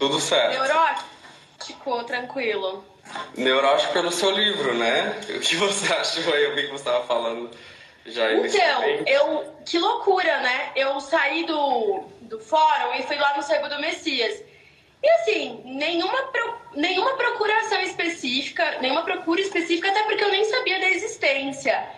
Tudo certo. Neurótico, tranquilo. Neurótico pelo seu livro, né? O que você achou? Eu vi que você estava falando já Então, eu. Que loucura, né? Eu saí do, do fórum e fui lá no Sebo do Messias. E assim, nenhuma, pro, nenhuma procuração específica, nenhuma procura específica, até porque eu nem sabia da existência.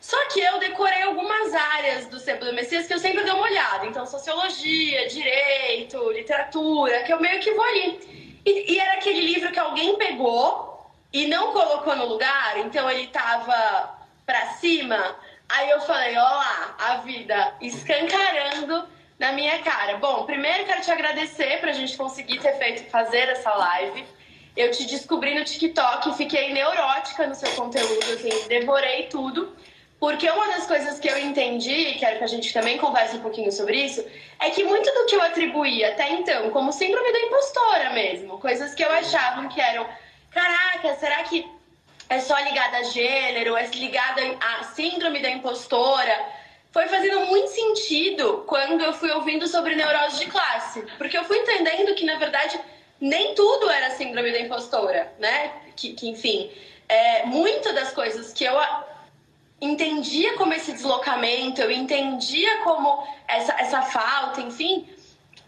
Só que eu decorei algumas áreas do do Messias que eu sempre dou uma olhada. Então, sociologia, direito, literatura, que eu meio que vou ali. E, e era aquele livro que alguém pegou e não colocou no lugar, então ele tava pra cima. Aí eu falei, ó lá, a vida escancarando na minha cara. Bom, primeiro quero te agradecer pra gente conseguir ter feito fazer essa live. Eu te descobri no TikTok, fiquei neurótica no seu conteúdo, assim, devorei tudo. Porque uma das coisas que eu entendi, quero que a gente também converse um pouquinho sobre isso, é que muito do que eu atribuía até então como síndrome da impostora mesmo, coisas que eu achava que eram, caraca, será que é só ligada a gênero, é ligada à síndrome da impostora? Foi fazendo muito sentido quando eu fui ouvindo sobre neurose de classe, porque eu fui entendendo que na verdade nem tudo era síndrome da impostora, né? Que, que enfim, é, muitas das coisas que eu entendia como esse deslocamento, eu entendia como essa, essa falta, enfim,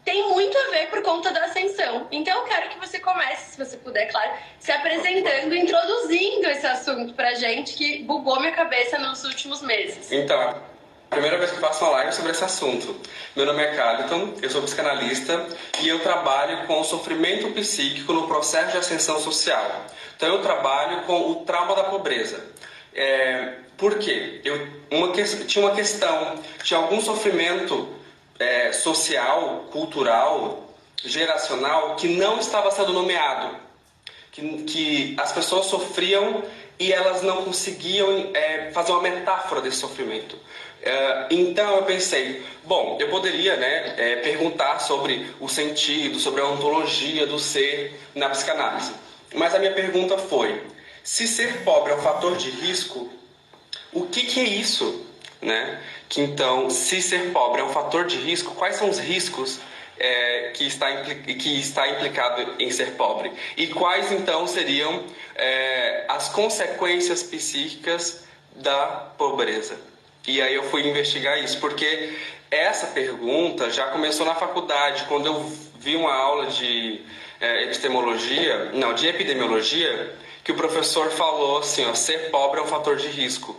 tem muito a ver por conta da ascensão. Então eu quero que você comece, se você puder, claro, se apresentando, introduzindo esse assunto pra gente que bugou minha cabeça nos últimos meses. Então, primeira vez que faço uma live sobre esse assunto. Meu nome é Carlton, eu sou psicanalista e eu trabalho com o sofrimento psíquico no processo de ascensão social. Então eu trabalho com o trauma da pobreza. É, por quê? Eu, uma, tinha uma questão, tinha algum sofrimento é, social, cultural, geracional que não estava sendo nomeado. Que, que as pessoas sofriam e elas não conseguiam é, fazer uma metáfora desse sofrimento. É, então eu pensei, bom, eu poderia né, é, perguntar sobre o sentido, sobre a ontologia do ser na psicanálise. Mas a minha pergunta foi: se ser pobre é um fator de risco, o que, que é isso? Né? Que então, se ser pobre é um fator de risco, quais são os riscos é, que, está, que está implicado em ser pobre? E quais então seriam é, as consequências psíquicas da pobreza? E aí eu fui investigar isso, porque essa pergunta já começou na faculdade, quando eu vi uma aula de é, epistemologia, não, de epidemiologia, que o professor falou assim, ó, ser pobre é um fator de risco.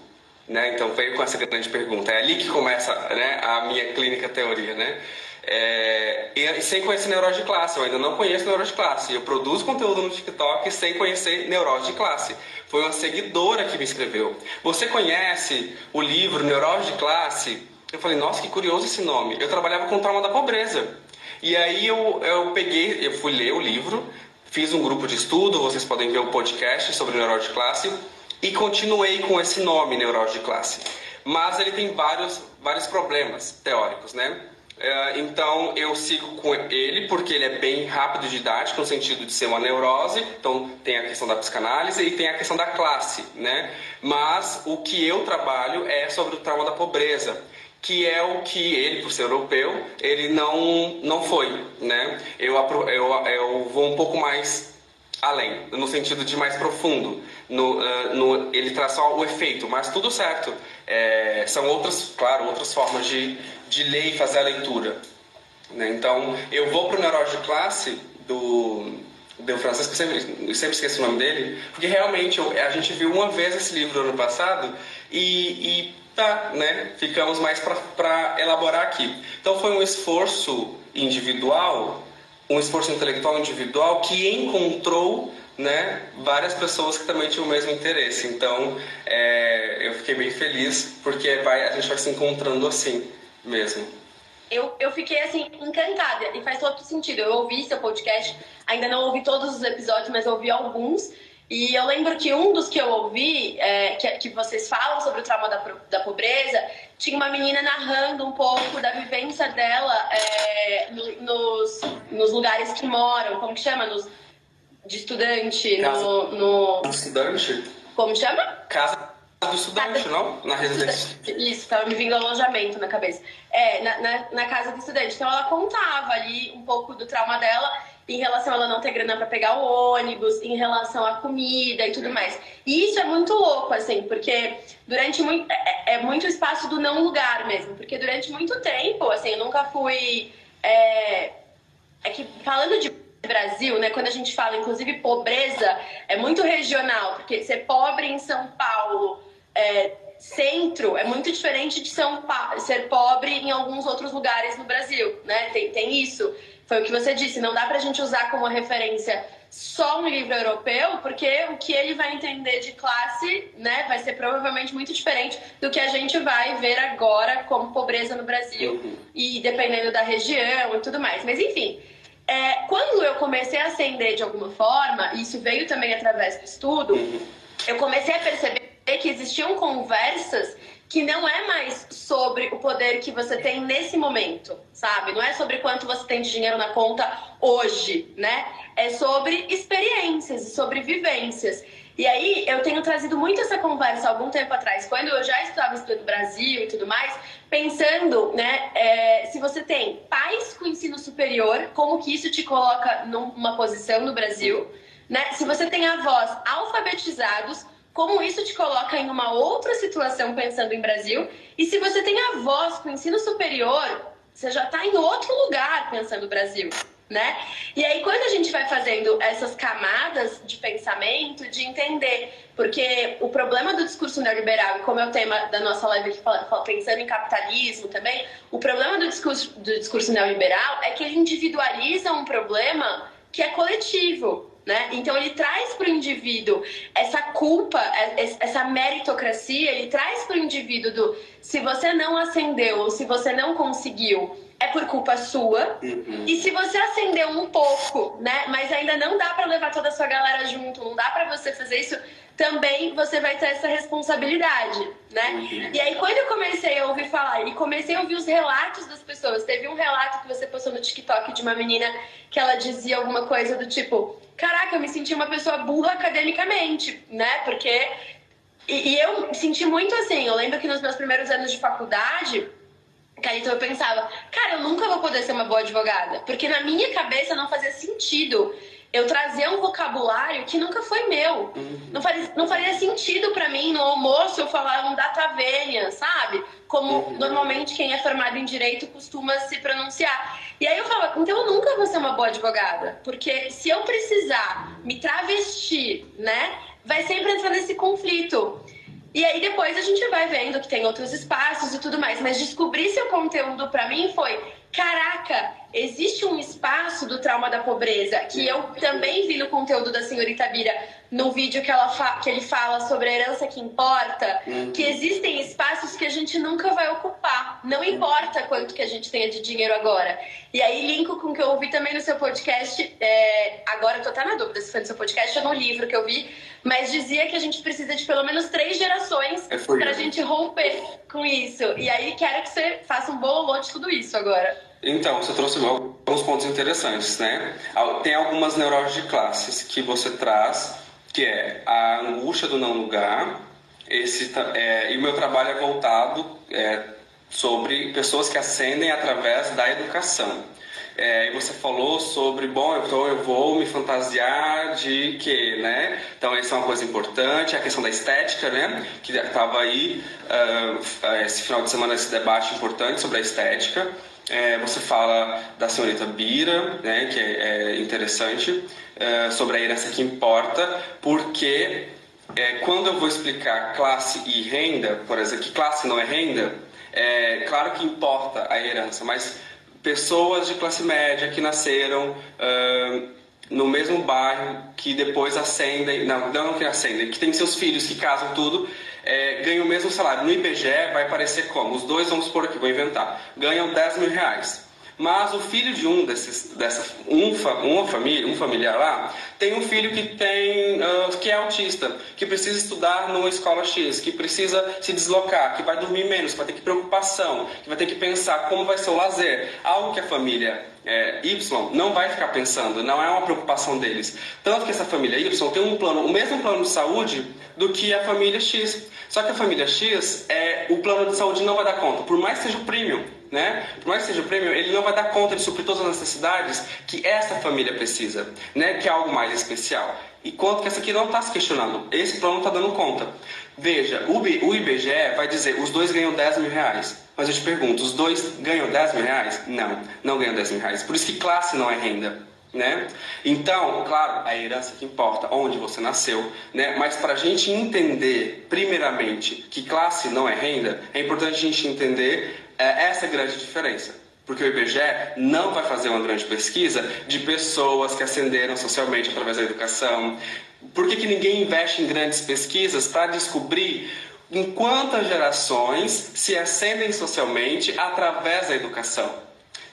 Né? Então veio com essa grande pergunta. É ali que começa né, a minha clínica teoria. Né? É, e sem conhecer neurose de classe, eu ainda não conheço neurose de classe. Eu produzo conteúdo no TikTok sem conhecer neurose de classe. Foi uma seguidora que me escreveu. Você conhece o livro Neurose de Classe? Eu falei, nossa, que curioso esse nome. Eu trabalhava com trauma da pobreza. E aí eu, eu peguei, eu fui ler o livro, fiz um grupo de estudo, vocês podem ver o podcast sobre neurose de classe e continuei com esse nome, neurose de classe. Mas ele tem vários, vários problemas teóricos, né? É, então eu sigo com ele porque ele é bem rápido e didático no sentido de ser uma neurose. Então tem a questão da psicanálise e tem a questão da classe, né? Mas o que eu trabalho é sobre o trauma da pobreza, que é o que ele, por ser europeu, ele não não foi, né? Eu eu, eu vou um pouco mais além, no sentido de mais profundo. No, uh, no, ele traz só o efeito, mas tudo certo. É, são outras, claro, outras formas de, de ler e fazer a leitura. Né? Então, eu vou para o Neurose de Classe do, do Francisco, sempre, sempre esqueço o nome dele, porque realmente eu, a gente viu uma vez esse livro no ano passado e, e tá, né? ficamos mais para elaborar aqui. Então, foi um esforço individual um esforço intelectual individual que encontrou né, várias pessoas que também tinham o mesmo interesse. Então, é, eu fiquei bem feliz porque vai, a gente vai se encontrando assim mesmo. Eu, eu fiquei assim encantada e faz todo sentido. Eu ouvi seu podcast, ainda não ouvi todos os episódios, mas ouvi alguns. E eu lembro que um dos que eu ouvi, é, que, que vocês falam sobre o trauma da, da pobreza, tinha uma menina narrando um pouco da vivência dela é, nos, nos lugares que moram, como que chama? Nos, de estudante, Casa no, no. Do estudante? Como chama? Casa do estudante, casa... não? Na residência. Isso, tava me vindo alojamento na cabeça. É, na, na, na casa do estudante. Então ela contava ali um pouco do trauma dela em relação a ela não ter grana para pegar o ônibus, em relação à comida e tudo mais. E isso é muito louco, assim, porque durante muito. É, é muito espaço do não lugar mesmo. Porque durante muito tempo, assim, eu nunca fui. É, é que falando de Brasil, né, quando a gente fala, inclusive, pobreza, é muito regional, porque ser pobre em São Paulo. É, centro é muito diferente de São ser pobre em alguns outros lugares no Brasil, né? Tem, tem isso. Foi o que você disse, não dá pra gente usar como referência só um livro europeu, porque o que ele vai entender de classe, né, vai ser provavelmente muito diferente do que a gente vai ver agora como pobreza no Brasil uhum. e dependendo da região e tudo mais. Mas enfim, é, quando eu comecei a ascender de alguma forma, e isso veio também através do estudo, uhum. eu comecei a perceber que existiam conversas que não é mais sobre o poder que você tem nesse momento, sabe? Não é sobre quanto você tem de dinheiro na conta hoje, né? É sobre experiências, sobre vivências. E aí eu tenho trazido muito essa conversa algum tempo atrás, quando eu já estava estudando Brasil e tudo mais, pensando, né, é, se você tem pais com ensino superior, como que isso te coloca numa posição no Brasil, né? Se você tem avós alfabetizados, como isso te coloca em uma outra situação pensando em Brasil. E se você tem avós com ensino superior, você já está em outro lugar pensando Brasil. Né? E aí, quando a gente vai fazendo essas camadas de pensamento, de entender, porque o problema do discurso neoliberal, e como é o tema da nossa live aqui, pensando em capitalismo também, o problema do discurso, do discurso neoliberal é que ele individualiza um problema que é coletivo. Né? Então ele traz para o indivíduo essa culpa, é, essa meritocracia, ele traz para o indivíduo do se você não acendeu ou se você não conseguiu, é por culpa sua. Uhum. E se você acendeu um pouco, né, mas ainda não dá para levar toda a sua galera junto, não dá para você fazer isso, também você vai ter essa responsabilidade, né? Uhum. E aí quando eu comecei a ouvir falar e comecei a ouvir os relatos das pessoas, teve um relato que você postou no TikTok de uma menina que ela dizia alguma coisa do tipo, caraca, eu me senti uma pessoa burra academicamente, né? Porque e, e eu senti muito assim, eu lembro que nos meus primeiros anos de faculdade, então eu pensava, cara, eu nunca vou poder ser uma boa advogada, porque na minha cabeça não fazia sentido eu trazer um vocabulário que nunca foi meu. Uhum. Não, faria, não sentido para mim no almoço eu falar um data vênia, sabe? Como uhum. normalmente quem é formado em direito costuma se pronunciar. E aí eu falo, então eu nunca vou ser uma boa advogada, porque se eu precisar me travestir, né, vai sempre entrar nesse conflito. E aí depois a gente vai vendo que tem outros espaços e tudo mais, mas descobrir seu conteúdo para mim foi caraca, existe um espaço do trauma da pobreza que eu também vi no conteúdo da senhorita Bira, no vídeo que, ela que ele fala sobre a herança que importa, uhum. que existem espaços que a gente nunca vai ocupar, não importa quanto que a gente tenha de dinheiro agora. E aí linko com o que eu ouvi também no seu podcast, é, agora eu tô até na dúvida se foi no seu podcast ou no livro que eu vi, mas dizia que a gente precisa de pelo menos três gerações é pra gente romper com isso. E aí quero que você faça um bololô de tudo isso agora. Então, você trouxe alguns pontos interessantes, né? Tem algumas neuroses de classes que você traz, que é a angústia do não lugar, esse, é, e o meu trabalho é voltado é, sobre pessoas que ascendem através da educação. É, e você falou sobre, bom, então eu vou me fantasiar de quê, né? Então, isso é uma coisa importante, a questão da estética, né? Que estava aí uh, esse final de semana, esse debate importante sobre a estética. É, você fala da senhorita Bira, né, que é, é interessante, é, sobre a herança que importa, porque é, quando eu vou explicar classe e renda, por exemplo, que classe não é renda, é claro que importa a herança, mas pessoas de classe média que nasceram uh, no mesmo bairro, que depois ascendem, não, não que ascendem, que tem seus filhos que casam tudo, é, ganham o mesmo salário. No IBGE vai parecer como? Os dois, vamos por aqui, vou inventar, ganham 10 mil reais. Mas o filho de um desses, dessa, um, uma família, um familiar lá, tem um filho que tem, uh, que é autista, que precisa estudar numa escola X, que precisa se deslocar, que vai dormir menos, que vai ter que preocupação, que vai ter que pensar como vai ser o lazer, algo que a família é, Y não vai ficar pensando, não é uma preocupação deles. Tanto que essa família Y tem um plano, o mesmo plano de saúde do que a família X. Só que a família X, é, o plano de saúde não vai dar conta, por mais que seja o premium né? Por mais que seja premium, ele não vai dar conta de suprir todas as necessidades que essa família precisa, né? Que é algo mais especial. E quanto que essa aqui não está se questionando, esse plano está dando conta. Veja, o IBGE vai dizer os dois ganham 10 mil reais. Mas eu te pergunto, os dois ganham 10 mil reais? Não, não ganham 10 mil reais. Por isso que classe não é renda. Né? Então, claro, a herança que importa, onde você nasceu, né? Mas para a gente entender, primeiramente, que classe não é renda, é importante a gente entender é, essa grande diferença. Porque o IBGE não vai fazer uma grande pesquisa de pessoas que ascenderam socialmente através da educação. Por que, que ninguém investe em grandes pesquisas para descobrir em quantas gerações se ascendem socialmente através da educação?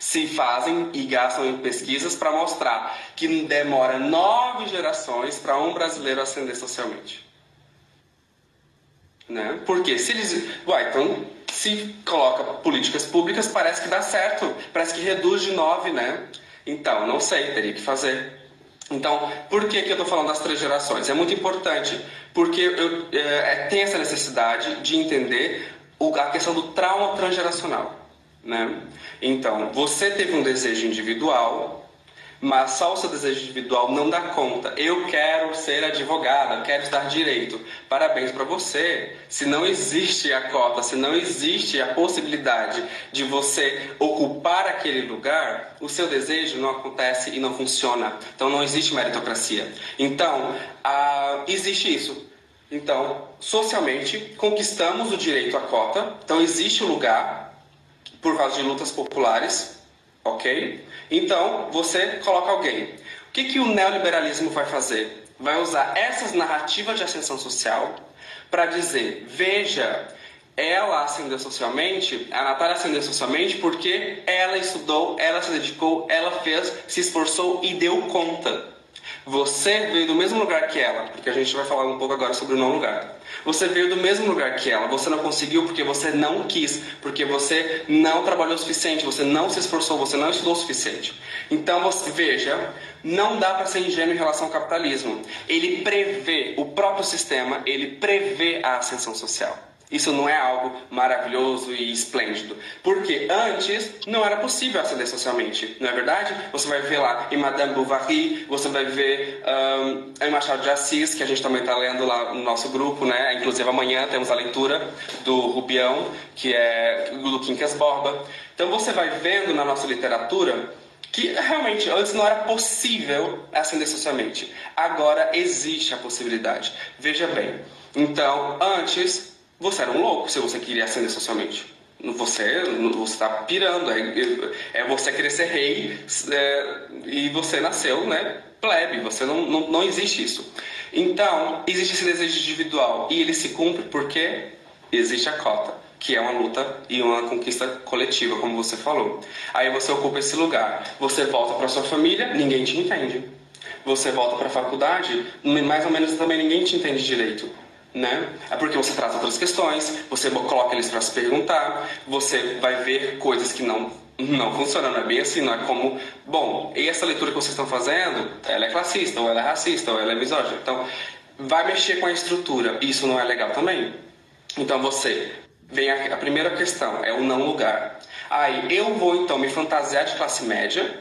Se fazem e gastam em pesquisas para mostrar que demora nove gerações para um brasileiro ascender socialmente. Né? Porque se eles. Uai, então, se coloca políticas públicas, parece que dá certo. Parece que reduz de nove, né? Então, não sei, teria que fazer. Então, por que, que eu estou falando das três gerações? É muito importante, porque eu, é, é, tem essa necessidade de entender o, a questão do trauma transgeracional. Né? Então, você teve um desejo individual, mas só o seu desejo individual não dá conta. Eu quero ser advogada, quero estudar direito. Parabéns para você. Se não existe a cota, se não existe a possibilidade de você ocupar aquele lugar, o seu desejo não acontece e não funciona. Então não existe meritocracia. Então, ah, existe isso. Então, socialmente, conquistamos o direito à cota. Então, existe o lugar por causa de lutas populares, ok? Então, você coloca alguém. O que, que o neoliberalismo vai fazer? Vai usar essas narrativas de ascensão social para dizer: veja, ela ascendeu socialmente, a Natália ascendeu socialmente porque ela estudou, ela se dedicou, ela fez, se esforçou e deu conta. Você veio do mesmo lugar que ela, porque a gente vai falar um pouco agora sobre o não lugar. Você veio do mesmo lugar que ela, você não conseguiu porque você não quis, porque você não trabalhou o suficiente, você não se esforçou, você não estudou o suficiente. Então você veja, não dá para ser ingênuo em relação ao capitalismo. Ele prevê o próprio sistema, ele prevê a ascensão social. Isso não é algo maravilhoso e esplêndido. Porque antes não era possível acender socialmente, não é verdade? Você vai ver lá em Madame Bovary, você vai ver um, em Machado de Assis, que a gente também está lendo lá no nosso grupo, né? Inclusive amanhã temos a leitura do Rubião, que é do Quincas Borba. Então você vai vendo na nossa literatura que realmente antes não era possível acender socialmente. Agora existe a possibilidade. Veja bem. Então, antes você era um louco se você queria ascender socialmente. Você está pirando, é, é, você querer ser rei é, e você nasceu, né? Plebe, você não, não, não existe isso. Então, existe esse desejo individual e ele se cumpre porque existe a cota, que é uma luta e uma conquista coletiva, como você falou. Aí você ocupa esse lugar, você volta para sua família, ninguém te entende. Você volta para a faculdade, mais ou menos também ninguém te entende direito né? É porque você trata outras questões, você coloca eles para se perguntar, você vai ver coisas que não não funcionam, não é bem assim, não é como, bom, e essa leitura que vocês estão fazendo, ela é classista, ou ela é racista, ou ela é misógina. Então, vai mexer com a estrutura. Isso não é legal também. Então você vem a, a primeira questão, é o não lugar. Aí eu vou então me fantasiar de classe média,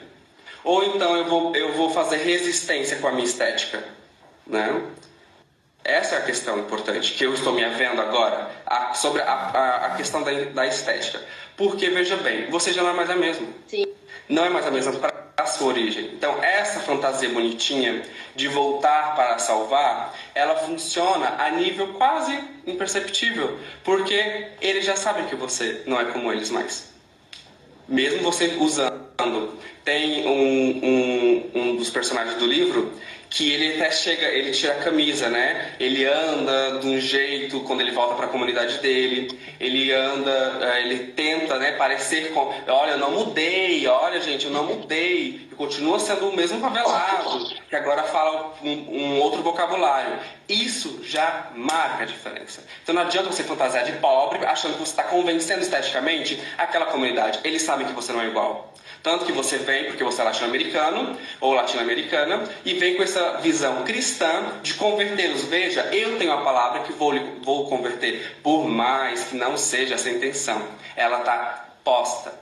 ou então eu vou, eu vou fazer resistência com a minha estética, né? Essa é a questão importante que eu estou me vendo agora a, sobre a, a, a questão da, da, estética. Porque, veja bem, você já não é mais a mesma. Sim. Não é mais a mesma para a sua origem. Então, essa fantasia bonitinha de voltar para salvar, ela funciona a nível quase imperceptível. Porque eles já sabem que você não é como eles mais. Mesmo você usando. Tem um, um, um dos personagens do livro que ele até chega, ele tira a camisa, né? Ele anda de um jeito quando ele volta para a comunidade dele, ele anda, eh, ele tenta, né, parecer com, olha, eu não mudei, olha, gente, eu não mudei, e continua sendo o mesmo favelado, que agora fala um, um, outro vocabulário. Isso já marca a diferença. Então não adianta você fantasiar de pobre achando que você está convencendo esteticamente aquela comunidade. Eles sabem que você não é igual. Tanto que você vem, porque você é latino-americano ou latino-americana, e vem com essa visão cristã de convertê-los. Veja, eu tenho a palavra que vou, vou converter, por mais que não seja essa intenção. Ela está posta,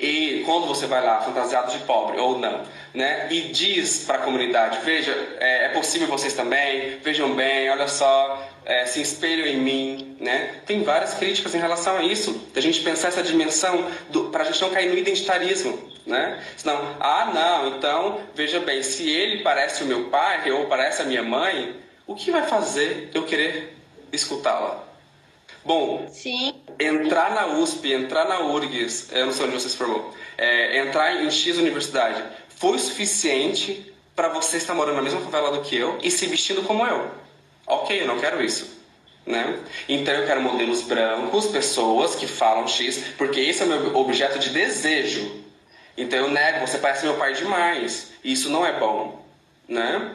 e quando você vai lá fantasiado de pobre ou não, né? E diz para a comunidade, veja, é, é, possível vocês também, vejam bem, olha só, é, se espelham em mim, né? Tem várias críticas em relação a isso, da gente pensar essa dimensão para a gente não cair no identitarismo, né? Senão, ah, não, então veja bem, se ele parece o meu pai ou parece a minha mãe, o que vai fazer eu querer escutá-la? Bom, Sim. entrar na USP, entrar na URGS, eu não sei onde você se formou, é, entrar em X universidade, foi suficiente para você estar morando na mesma favela do que eu e se vestindo como eu. Ok, eu não quero isso. Né? Então eu quero modelos brancos, pessoas que falam X, porque esse é o meu objeto de desejo. Então eu nego, você parece meu pai demais. Isso não é bom. Né?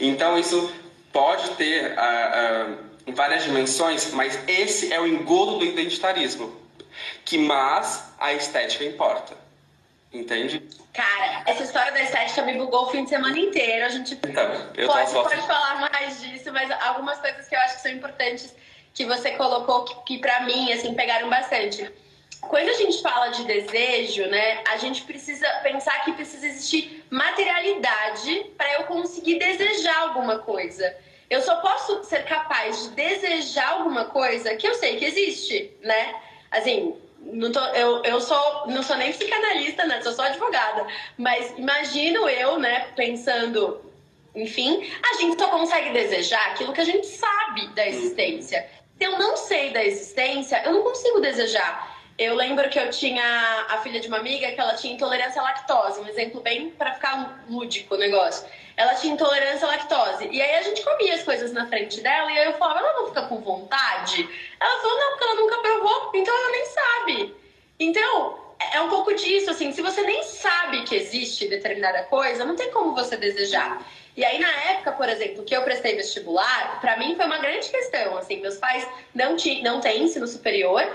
Então isso pode ter. Uh, em várias dimensões, mas esse é o engodo do identitarismo. Que mais a estética importa. Entende? Cara, essa história da estética me bugou o fim de semana inteiro. A gente então, pode, pode falar mais disso, mas algumas coisas que eu acho que são importantes que você colocou que, que para mim assim pegaram bastante. Quando a gente fala de desejo, né, a gente precisa pensar que precisa existir materialidade para eu conseguir desejar alguma coisa. Eu só posso ser capaz de desejar alguma coisa que eu sei que existe, né? Assim, não tô, eu, eu sou, não sou nem psicanalista, né? Sou só advogada. Mas imagino eu, né, pensando, enfim, a gente só consegue desejar aquilo que a gente sabe da existência. Se eu não sei da existência, eu não consigo desejar. Eu lembro que eu tinha a filha de uma amiga que ela tinha intolerância à lactose, um exemplo bem para ficar lúdico o negócio ela tinha intolerância à lactose. E aí a gente comia as coisas na frente dela e aí eu falava, ela não fica com vontade? Ela falou, não, porque ela nunca provou, então ela nem sabe. Então, é, é um pouco disso, assim, se você nem sabe que existe determinada coisa, não tem como você desejar. E aí, na época, por exemplo, que eu prestei vestibular, para mim foi uma grande questão. Assim, meus pais não, não têm ensino superior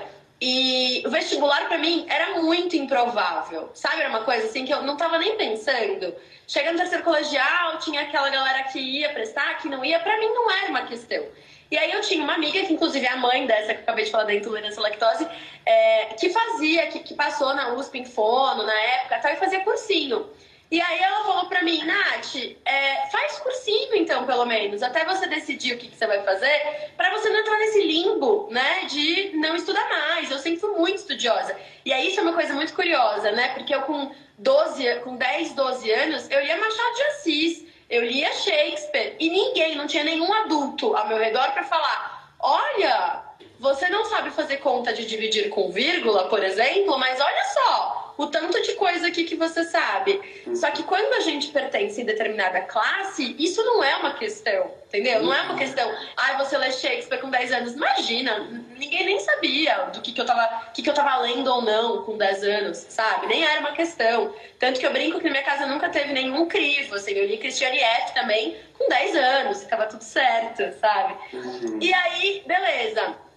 e o vestibular para mim era muito improvável. Sabe, era uma coisa assim que eu não tava nem pensando. Chegando no terceiro colegial, tinha aquela galera que ia prestar, que não ia, para mim não era uma questão. E aí eu tinha uma amiga, que inclusive é a mãe dessa que eu acabei de falar da intolerância à lactose, é, que fazia, que, que passou na USP em fono na época tal, e fazia cursinho. E aí ela falou pra mim, Nath, é, faz cursinho então, pelo menos, até você decidir o que, que você vai fazer, para você não entrar nesse limbo, né, de não estudar mais. Eu sempre fui muito estudiosa. E aí isso é uma coisa muito curiosa, né, porque eu com 12, com 10, 12 anos, eu lia Machado de Assis, eu lia Shakespeare, e ninguém, não tinha nenhum adulto ao meu redor para falar, olha, você não sabe fazer conta de dividir com vírgula, por exemplo, mas olha só, o tanto de coisa aqui que você sabe. Só que quando a gente pertence em determinada classe, isso não é uma questão, entendeu? Não é uma questão, ai, ah, você lê Shakespeare com 10 anos. Imagina, ninguém nem sabia do que, que, eu tava, que, que eu tava lendo ou não com 10 anos, sabe? Nem era uma questão. Tanto que eu brinco que na minha casa nunca teve nenhum crivo, assim, eu li Christiane F também com 10 anos, ficava tudo certo, sabe? Uhum. E aí, beleza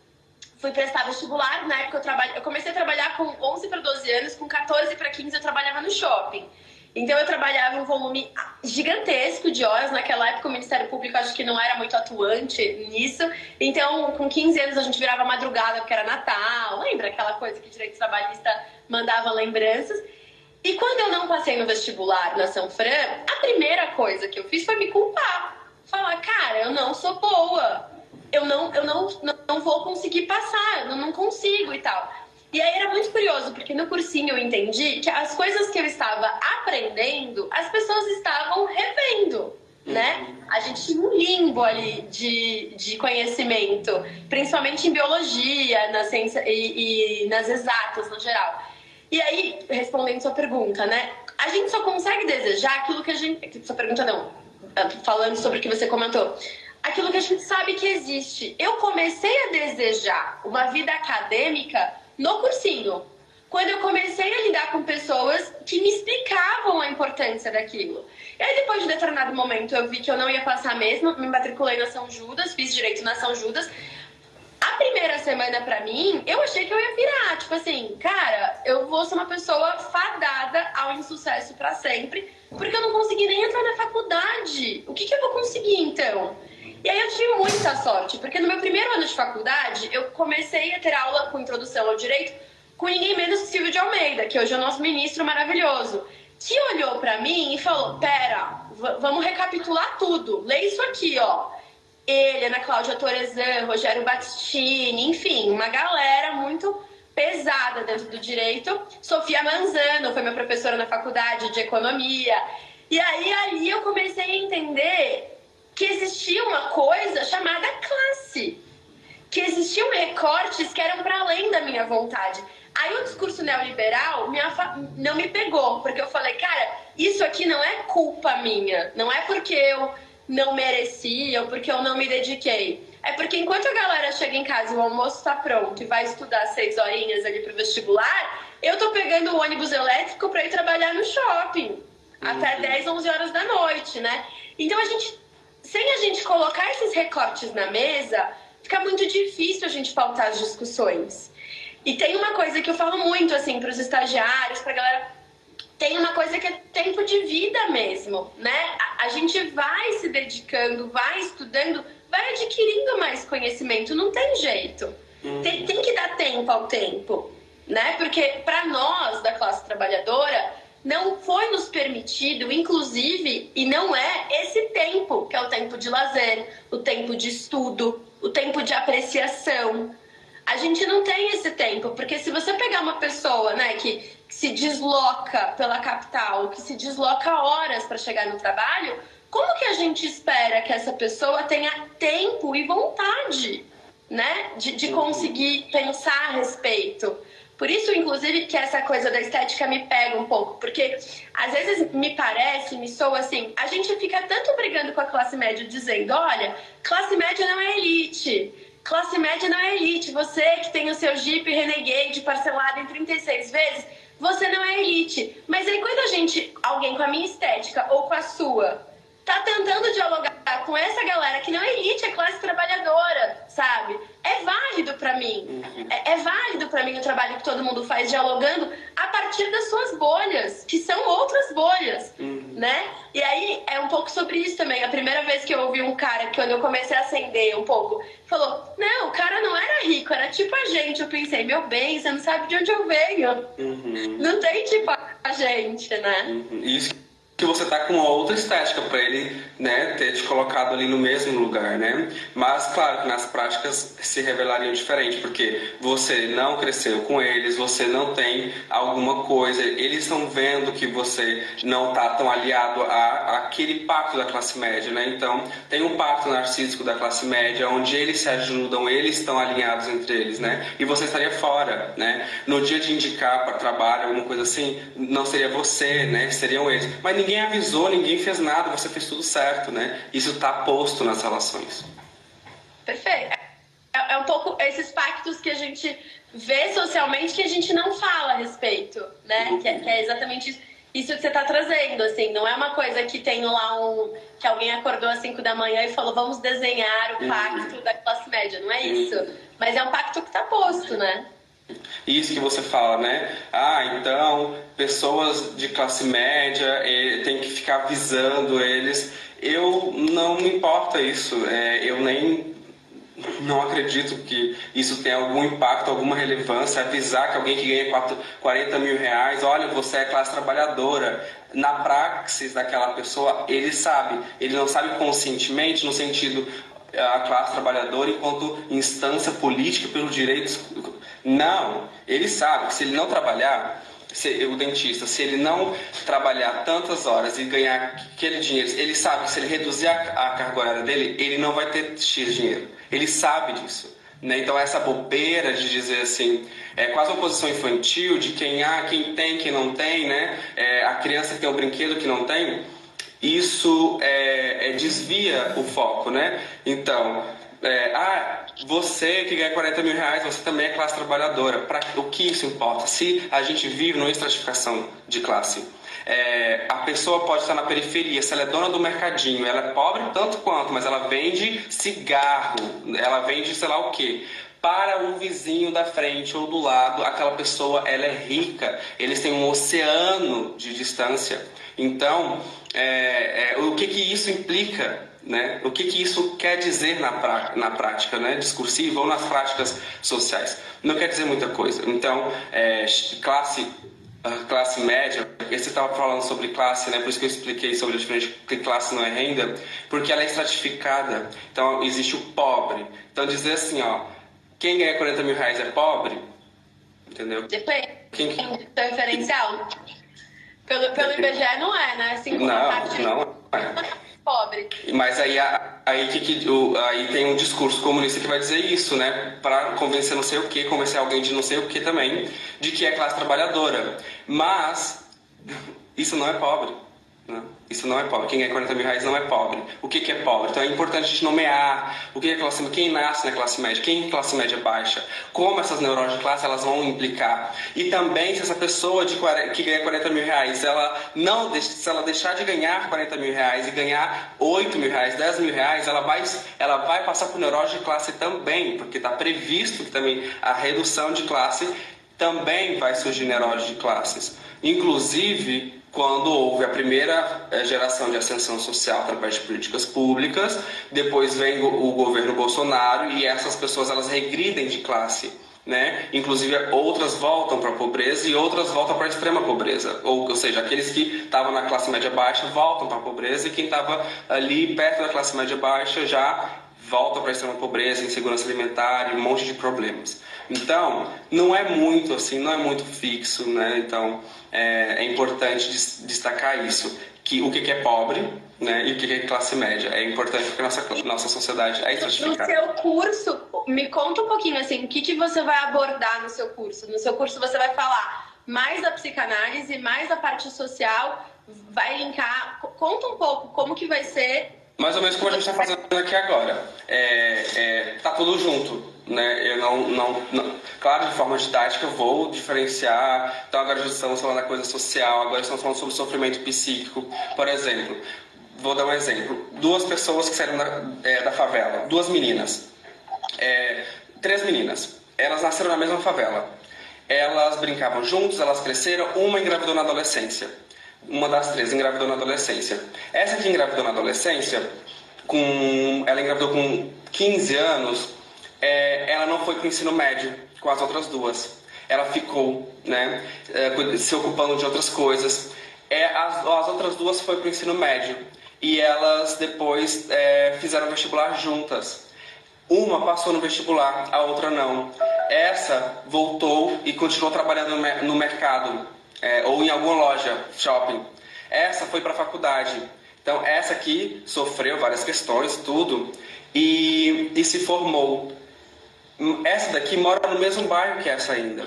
fui prestar vestibular, na época eu, trabalho, eu comecei a trabalhar com 11 para 12 anos, com 14 para 15 eu trabalhava no shopping. Então eu trabalhava um volume gigantesco de horas. Naquela época o Ministério Público acho que não era muito atuante nisso. Então, com 15 anos a gente virava madrugada porque era Natal. Lembra aquela coisa que direito trabalhista mandava lembranças? E quando eu não passei no vestibular na São Fran, a primeira coisa que eu fiz foi me culpar. Falar, cara, eu não sou boa eu não, eu não, não vou conseguir passar, eu não consigo e tal. E aí era muito curioso, porque no cursinho eu entendi que as coisas que eu estava aprendendo, as pessoas estavam revendo, né? Uhum. A gente tinha um limbo ali de, de conhecimento, principalmente em biologia, na ciência e, e nas exatas no geral. E aí, respondendo sua pergunta, né? A gente só consegue desejar aquilo que a gente. Sua pergunta não, falando sobre o que você comentou aquilo que a gente sabe que existe. Eu comecei a desejar uma vida acadêmica no cursinho. Quando eu comecei a lidar com pessoas que me explicavam a importância daquilo. E aí, depois de determinado momento, eu vi que eu não ia passar mesmo, me matriculei na São Judas, fiz direito na São Judas. A primeira semana pra mim, eu achei que eu ia virar. Tipo assim, cara, eu vou ser uma pessoa fadada ao insucesso para sempre, porque eu não consegui nem entrar na faculdade. O que, que eu vou conseguir então? E aí eu tive muita sorte, porque no meu primeiro ano de faculdade, eu comecei a ter aula com introdução ao direito com ninguém menos que Silvio de Almeida, que hoje é o nosso ministro maravilhoso, que olhou para mim e falou: Pera, vamos recapitular tudo. Lê isso aqui, ó. Ele, Ana Cláudia Torezan, Rogério Battistini, enfim, uma galera muito pesada dentro do direito. Sofia Manzano foi minha professora na faculdade de economia. E aí ali eu comecei a entender que existia uma coisa chamada classe. Que existiam recortes que eram para além da minha vontade. Aí o discurso neoliberal me não me pegou, porque eu falei, cara, isso aqui não é culpa minha. Não é porque eu não merecia ou porque eu não me dediquei. É porque enquanto a galera chega em casa e o almoço está pronto e vai estudar seis horinhas ali pro vestibular, eu tô pegando o ônibus elétrico para ir trabalhar no shopping. Uhum. Até 10, 11 horas da noite, né? Então a gente, sem a gente colocar esses recortes na mesa, fica muito difícil a gente faltar as discussões. E tem uma coisa que eu falo muito, assim, para os estagiários, para a galera. Tem uma coisa que é tempo de vida mesmo, né? A, a gente vai se dedicando, vai estudando, vai adquirindo mais conhecimento, não tem jeito. Uhum. Tem, tem que dar tempo ao tempo, né? Porque para nós, da classe trabalhadora, não foi nos permitido, inclusive, e não é esse tempo, que é o tempo de lazer, o tempo de estudo, o tempo de apreciação. A gente não tem esse tempo, porque se você pegar uma pessoa, né, que, que se desloca pela capital, que se desloca horas para chegar no trabalho, como que a gente espera que essa pessoa tenha tempo e vontade, né, de, de conseguir pensar a respeito? Por isso, inclusive, que essa coisa da estética me pega um pouco, porque às vezes me parece, me soa assim, a gente fica tanto brigando com a classe média dizendo, olha, classe média não é elite, Classe média não é elite. Você que tem o seu Jeep Renegade parcelado em 36 vezes, você não é elite. Mas aí quando a gente, alguém com a minha estética ou com a sua, tá tentando dialogar com essa galera que não é elite, é classe trabalhadora, sabe? É válido para mim. Uhum. É, é válido para mim o trabalho que todo mundo faz dialogando a partir das suas bolhas, que são outras bolhas, uhum. né? E aí é um pouco sobre isso também. A primeira vez que eu ouvi um cara, quando eu comecei a acender um pouco, falou: Não, o cara não era rico, era tipo a gente. Eu pensei: Meu bem, você não sabe de onde eu venho. Uhum. Não tem tipo a gente, né? Uhum. Isso que você tá com uma outra estética para ele, né, ter te colocado ali no mesmo lugar, né? Mas claro que nas práticas se revelariam diferente, porque você não cresceu com eles, você não tem alguma coisa, eles estão vendo que você não tá tão aliado a, aquele pacto da classe média, né? Então, tem um pacto narcísico da classe média onde eles se ajudam, eles estão alinhados entre eles, né? E você estaria fora, né? No dia de indicar para trabalho, alguma coisa assim, não seria você, né? Seriam eles. Mas ninguém avisou, ninguém fez nada, você fez tudo certo, né? Isso está posto nas relações. Perfeito. É, é um pouco esses pactos que a gente vê socialmente que a gente não fala a respeito, né? Uhum. Que, é, que, é, exatamente isso, isso que você está trazendo, assim. Não é uma coisa que tem lá um... Que alguém acordou às 5 da manhã e falou, vamos desenhar o uhum. pacto uhum. da classe média. Não é isso. Mas é um pacto que está posto, né? Isso que você fala, né? Ah, então pessoas de classe média eh, tem que ficar avisando eles. Eu não me importa isso. É, eu nem não acredito que isso tenha algum impacto, alguma relevância. Avisar que alguém que ganha 40 mil reais, olha, você é classe trabalhadora. Na praxis daquela pessoa, ele sabe. Ele não sabe conscientemente, no sentido a classe trabalhadora enquanto instância política pelos direitos não, ele sabe que se ele não trabalhar, se, o dentista, se ele não trabalhar tantas horas e ganhar aquele dinheiro, ele sabe que se ele reduzir a, a carga horária dele, ele não vai ter X dinheiro. Ele sabe disso. Né? Então essa bobeira de dizer assim, é quase uma posição infantil de quem há, ah, quem tem, quem não tem, né? É, a criança que tem o um brinquedo que não tem, isso é, é, desvia o foco, né? Então, é, ah, você que ganha 40 mil reais, você também é classe trabalhadora. Para o que isso importa? Se a gente vive numa estratificação de classe, é, a pessoa pode estar na periferia, se ela é dona do mercadinho, ela é pobre tanto quanto, mas ela vende cigarro, ela vende sei lá o que. Para o vizinho da frente ou do lado, aquela pessoa ela é rica, eles têm um oceano de distância. Então, é, é, o que, que isso implica Né? O que, que isso quer dizer na, pra, na prática, né? discursiva ou nas práticas sociais? Não quer dizer muita coisa. Então, é, classe classe média, você estava falando sobre classe, né? Por isso que eu expliquei sobre a diferença que classe não é renda, porque ela é estratificada. Então existe o pobre. Então dizer assim, ó, quem ganha 40 mil reais é pobre, entendeu? Depende. Quem... Tem diferencial. Pelo, pelo IBGE não é, né? Assim, não, não é pobre. Mas aí, aí, que, que, aí tem um discurso comunista que vai dizer isso, né? Para convencer não sei o que, convencer alguém de não sei o que também, de que é classe trabalhadora. Mas isso não é pobre. Né? Isso não é pobre. Quem ganha 40 mil reais não é pobre. O que, que é pobre? Então é importante a gente nomear o que é classe quem nasce na classe média, quem é classe média baixa, como essas neuroses de classe elas vão implicar. E também se essa pessoa de 40, que ganha 40 mil reais, ela não, se ela deixar de ganhar 40 mil reais e ganhar 8 mil reais, 10 mil reais, ela vai, ela vai passar por neurose de classe também, porque está previsto que também a redução de classe também vai surgir neurose de classes. Inclusive, quando houve a primeira eh, geração de ascensão social através de políticas públicas, depois vem o governo Bolsonaro e essas pessoas elas regridem de classe. Né? Inclusive outras voltam para a pobreza e outras voltam para a extrema pobreza, ou, ou seja, aqueles que estavam na classe média baixa voltam para a pobreza e quem estava ali perto da classe média baixa já volta para a extrema pobreza, insegurança alimentar e um monte de problemas. Então, não é muito assim, não é muito fixo, né? Então, é, é importante destacar isso, que o que é pobre, né, e o que é classe média. É importante porque nossa nossa sociedade é estratificada. No seu curso, me conta um pouquinho assim, o que que você vai abordar no seu curso? No seu curso você vai falar mais da psicanálise, mais da parte social, vai linkar. Conta um pouco como que vai ser mais ou menos como a gente está fazendo aqui agora. É, é, tá tudo junto. Né? Eu não, não, não, Claro, de forma didática, eu vou diferenciar. Então, agora já estamos falando da coisa social, agora estamos falando sobre sofrimento psíquico. Por exemplo, vou dar um exemplo: duas pessoas que saíram da, é, da favela, duas meninas, é, três meninas, elas nasceram na mesma favela. Elas brincavam juntos, elas cresceram, uma engravidou na adolescência uma das três engravidou na adolescência. Essa que engravidou na adolescência, com, ela engravidou com 15 anos, é, ela não foi para o ensino médio com as outras duas. Ela ficou né, é, se ocupando de outras coisas. É, as, as outras duas foi para o ensino médio e elas depois é, fizeram vestibular juntas. Uma passou no vestibular, a outra não. Essa voltou e continuou trabalhando no mercado é, ou em alguma loja, shopping. Essa foi para a faculdade. Então, essa aqui sofreu várias questões, tudo, e, e se formou. Essa daqui mora no mesmo bairro que essa ainda,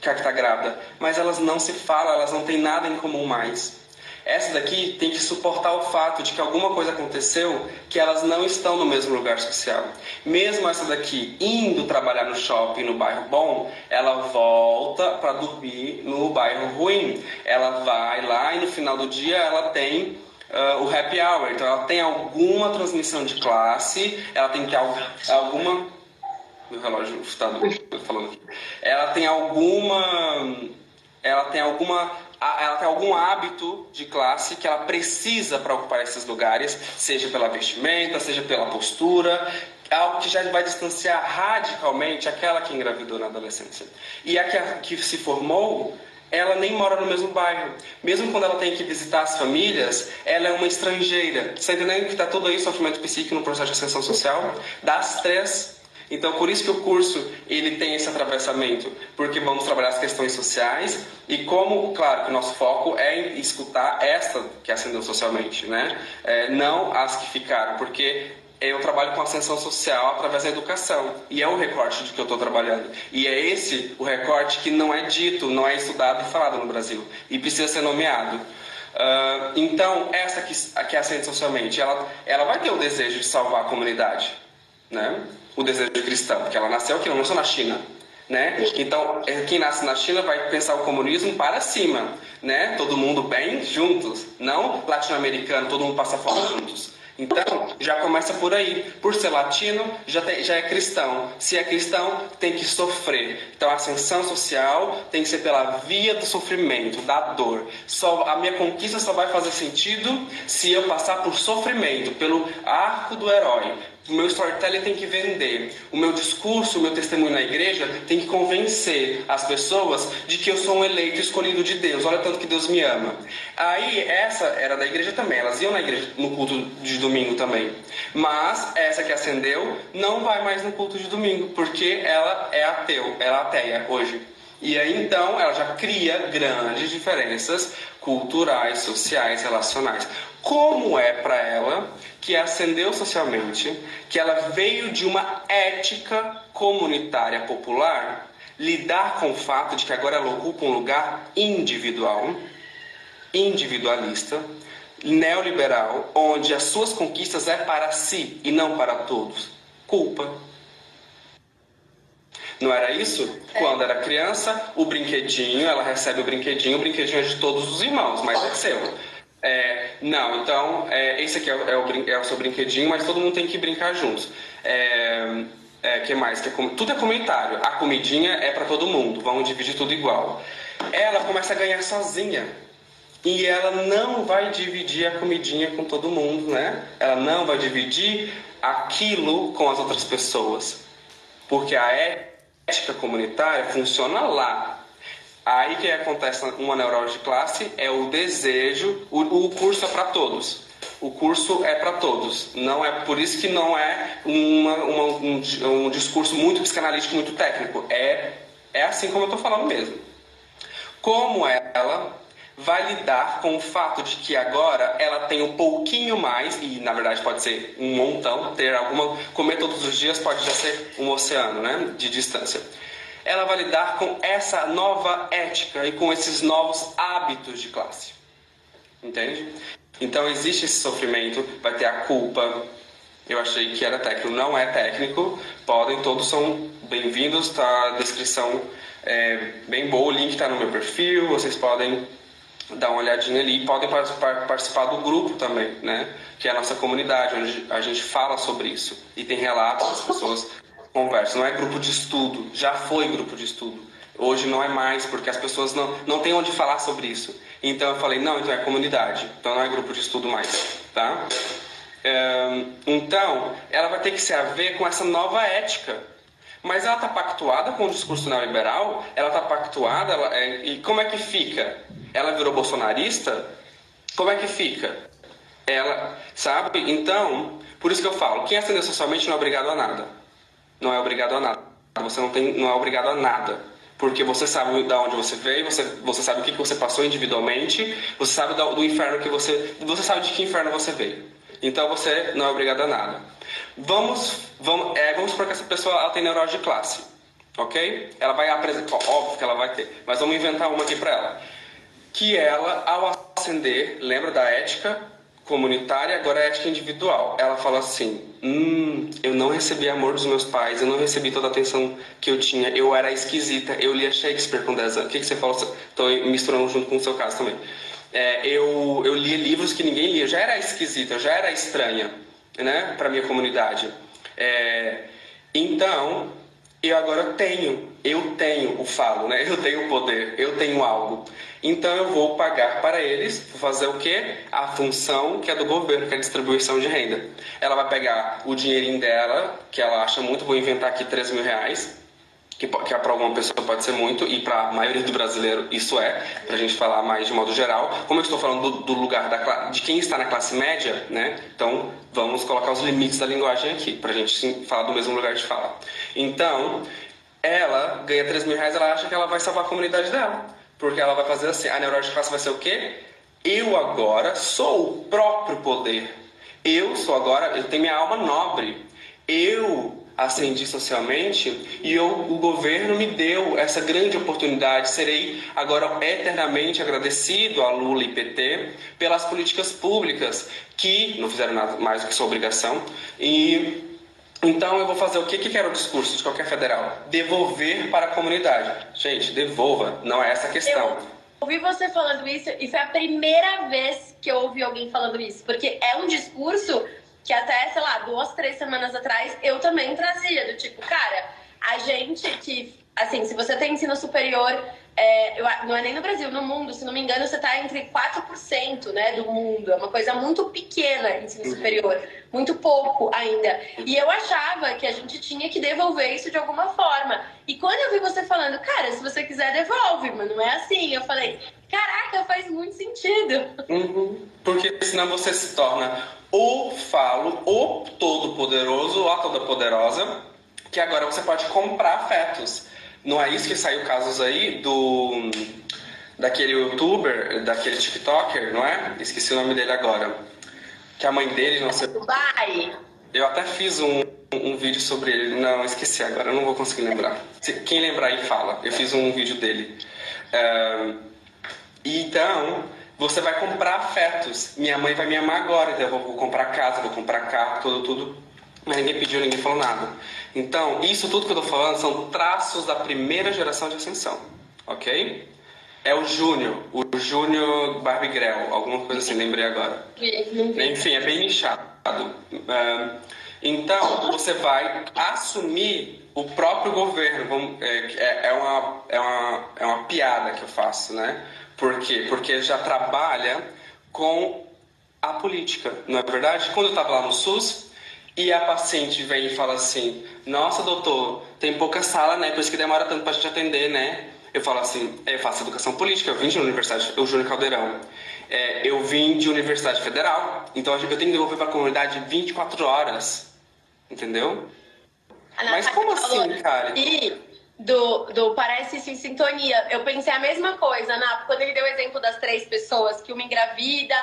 que a que está grávida, mas elas não se falam, elas não têm nada em comum mais. Essa daqui tem que suportar o fato de que alguma coisa aconteceu que elas não estão no mesmo lugar social. Mesmo essa daqui indo trabalhar no shopping no bairro bom, ela volta para dormir no bairro ruim. Ela vai lá e no final do dia ela tem Uh, o happy hour. Então ela tem alguma transmissão de classe, ela tem que ter alguma. Meu relógio está falando. Ela tem alguma. Ela tem alguma ela tem algum hábito de classe que ela precisa para ocupar esses lugares, seja pela vestimenta, seja pela postura, algo que já vai distanciar radicalmente aquela que engravidou na adolescência. E a que, a que se formou, ela nem mora no mesmo bairro. Mesmo quando ela tem que visitar as famílias, ela é uma estrangeira. Você está entendendo que está tudo aí sofrimento psíquico no processo de ascensão social? Das três então, por isso que o curso ele tem esse atravessamento, porque vamos trabalhar as questões sociais e como, claro, que o nosso foco é em escutar esta que ascendeu socialmente, né? É, não as que ficaram, porque eu trabalho com ascensão social através da educação e é o recorte de que eu estou trabalhando e é esse o recorte que não é dito, não é estudado e falado no Brasil e precisa ser nomeado. Uh, então, essa que, que ascende socialmente, ela, ela vai ter o desejo de salvar a comunidade, né? O desejo cristão, porque ela nasceu aqui, não nasceu na China. Né? Então, é, quem nasce na China vai pensar o comunismo para cima, né? Todo mundo bem juntos, não latino-americano, todo mundo passa fome juntos. Então, já começa por aí. Por ser latino, já, tem, já é cristão. Se é cristão, tem que sofrer. Então, a ascensão social tem que ser pela via do sofrimento, da dor. Só, a minha conquista só vai fazer sentido se eu passar por sofrimento, pelo arco do herói, o meu storytelling tem que vender. O meu discurso, o meu testemunho na igreja tem que convencer as pessoas de que eu sou um eleito escolhido de Deus. Olha tanto que Deus me ama. Aí, essa era da igreja também. Elas iam na igreja no culto de domingo também. Mas essa que acendeu não vai mais no culto de domingo, porque ela é ateu, ela é ateia hoje. E aí então ela já cria grandes diferenças culturais, sociais, relacionais. Como é para ela que ascendeu socialmente, que ela veio de uma ética comunitária popular, lidar com o fato de que agora ela ocupa um lugar individual, individualista, neoliberal, onde as suas conquistas é para si e não para todos. Culpa. Não era isso? É. Quando era criança, o brinquedinho, ela recebe o brinquedinho, o brinquedinho é de todos os irmãos, mas é seu. É, não, então, é, esse aqui é, é, o, é o seu brinquedinho, mas todo mundo tem que brincar juntos. É, é, que mais? Que é, tudo é comentário. A comidinha é para todo mundo, vamos dividir tudo igual. Ela começa a ganhar sozinha. E ela não vai dividir a comidinha com todo mundo, né? Ela não vai dividir aquilo com as outras pessoas. Porque a ética comunitária funciona lá, Aí que acontece uma neurose de classe é o desejo, o, o curso é para todos. O curso é para todos. Não é por isso que não é uma, uma, um, um, discurso muito psicanalítico, muito técnico. É, é assim como eu estou falando mesmo. Como ela vai lidar com o fato de que agora ela tem um pouquinho mais, e na verdade pode ser um montão, ter alguma. comer todos os dias pode já ser um oceano né, de distância ela vai lidar com essa nova ética e com esses novos hábitos de classe. Entende? Então existe esse sofrimento, vai ter a culpa. Eu achei que era técnico, não é técnico. Podem, todos são bem-vindos. Tá a descrição é bem boa, o link está no meu perfil. Vocês podem dar uma olhadinha ali. Podem participar do grupo também, né? Que é a nossa comunidade, onde a gente fala sobre isso e tem relatos das pessoas conversa, não é grupo de estudo, já foi grupo de estudo. Hoje não é mais, porque as pessoas não, não têm onde falar sobre isso. Então eu falei, não, então é comunidade, então não é grupo de estudo mais, tá? Então, ela vai ter que se haver com essa nova ética. Mas ela está pactuada com o discurso neoliberal, ela está pactuada, ela, é, e como é que fica? Ela virou bolsonarista? Como é que fica? Ela, sabe? Então, por isso que eu falo, quem ascendeu socialmente não é obrigado a nada não é obrigado a nada. Você não, tem, não é obrigado a nada. Porque você sabe de onde você veio, você, você sabe o que, que você passou individualmente, você sabe do, do inferno que você. Você sabe de que inferno você veio. Então você não é obrigado a nada. Vamos, vamos, é, vamos supor que essa pessoa ela tem neurose de classe. Ok? Ela vai apresentar. Óbvio que ela vai ter. Mas vamos inventar uma aqui para ela. Que ela, ao ascender, lembra da ética, comunitária, agora é ética individual. Ela fala assim: hum, eu não recebi amor dos meus pais, eu não recebi toda a atenção que eu tinha, eu era esquisita, eu lia Shakespeare com 10 anos. O que, que você fala? Estou misturando junto com o seu caso também. É, eu, eu lia livros que ninguém lia, eu já era esquisita, eu já era estranha, né, para minha comunidade. É, então, eu agora tenho, eu tenho o falo, né? Eu tenho o poder, eu tenho algo. Então eu vou pagar para eles, vou fazer o quê? A função que é do governo, que é a distribuição de renda. Ela vai pegar o dinheirinho dela, que ela acha muito, vou inventar aqui 3 mil reais, que, que para alguma pessoa pode ser muito, e para a maioria do brasileiro isso é, para a gente falar mais de modo geral. Como eu estou falando do, do, lugar da, de quem está na classe média, né? Então vamos colocar os limites da linguagem aqui, para a gente falar do mesmo lugar de fala. Então, ela ganha 3 mil reais, ela acha que ela vai salvar a comunidade dela. Porque ela vai fazer assim, a de classe vai ser o quê? Eu agora sou o próprio poder. Eu sou agora, eu tenho minha alma nobre. Eu ascendi socialmente e eu, o governo me deu essa grande oportunidade. Serei agora eternamente agradecido a Lula e PT pelas políticas públicas que não fizeram nada mais do que sua obrigação e então eu vou fazer o que, que era o discurso de qualquer federal? Devolver para a comunidade. Gente, devolva, não é essa a questão. Eu ouvi você falando isso e foi a primeira vez que eu ouvi alguém falando isso, porque é um discurso que até, sei lá, duas, três semanas atrás eu também trazia, do tipo, cara, a gente que, assim, se você tem ensino superior é, eu, não é nem no Brasil, no mundo, se não me engano, você está entre 4% né, do mundo. É uma coisa muito pequena ensino uhum. superior, muito pouco ainda. E eu achava que a gente tinha que devolver isso de alguma forma. E quando eu vi você falando, cara, se você quiser, devolve, mas não é assim. Eu falei, caraca, faz muito sentido. Uhum. Porque senão você se torna o falo, o todo-poderoso, ou a toda-poderosa, que agora você pode comprar afetos. Não é isso que saiu casos aí do daquele youtuber, daquele TikToker, não é? Esqueci o nome dele agora. Que a mãe dele não sei. Dubai. Eu até fiz um, um vídeo sobre ele. Não, esqueci agora, eu não vou conseguir lembrar. Quem lembrar aí fala. Eu fiz um vídeo dele. Uh, então, você vai comprar afetos. Minha mãe vai me amar agora, então eu vou, vou comprar casa, vou comprar carro, tudo, tudo mas ninguém pediu, ninguém falou nada. Então, isso tudo que eu estou falando são traços da primeira geração de ascensão, ok? É o Júnior, o Júnior Barbie Grell, alguma coisa assim, lembrei agora. Enfim, é bem nichado. Então, você vai assumir o próprio governo. É, é, é, uma, é, uma, é uma piada que eu faço, né? Por quê? Porque já trabalha com a política, não é verdade? Quando eu estava lá no SUS, e a paciente vem e fala assim: Nossa, doutor, tem pouca sala, né? Por isso que demora tanto pra gente atender, né? Eu falo assim: Eu faço educação política, eu vim de universidade, eu Júnior Caldeirão. É, eu vim de universidade federal, então eu tenho que devolver para a comunidade 24 horas. Entendeu? Mas como assim, cara? E do, do Parece Isso em Sintonia, eu pensei a mesma coisa, na quando ele deu o exemplo das três pessoas, que uma engravida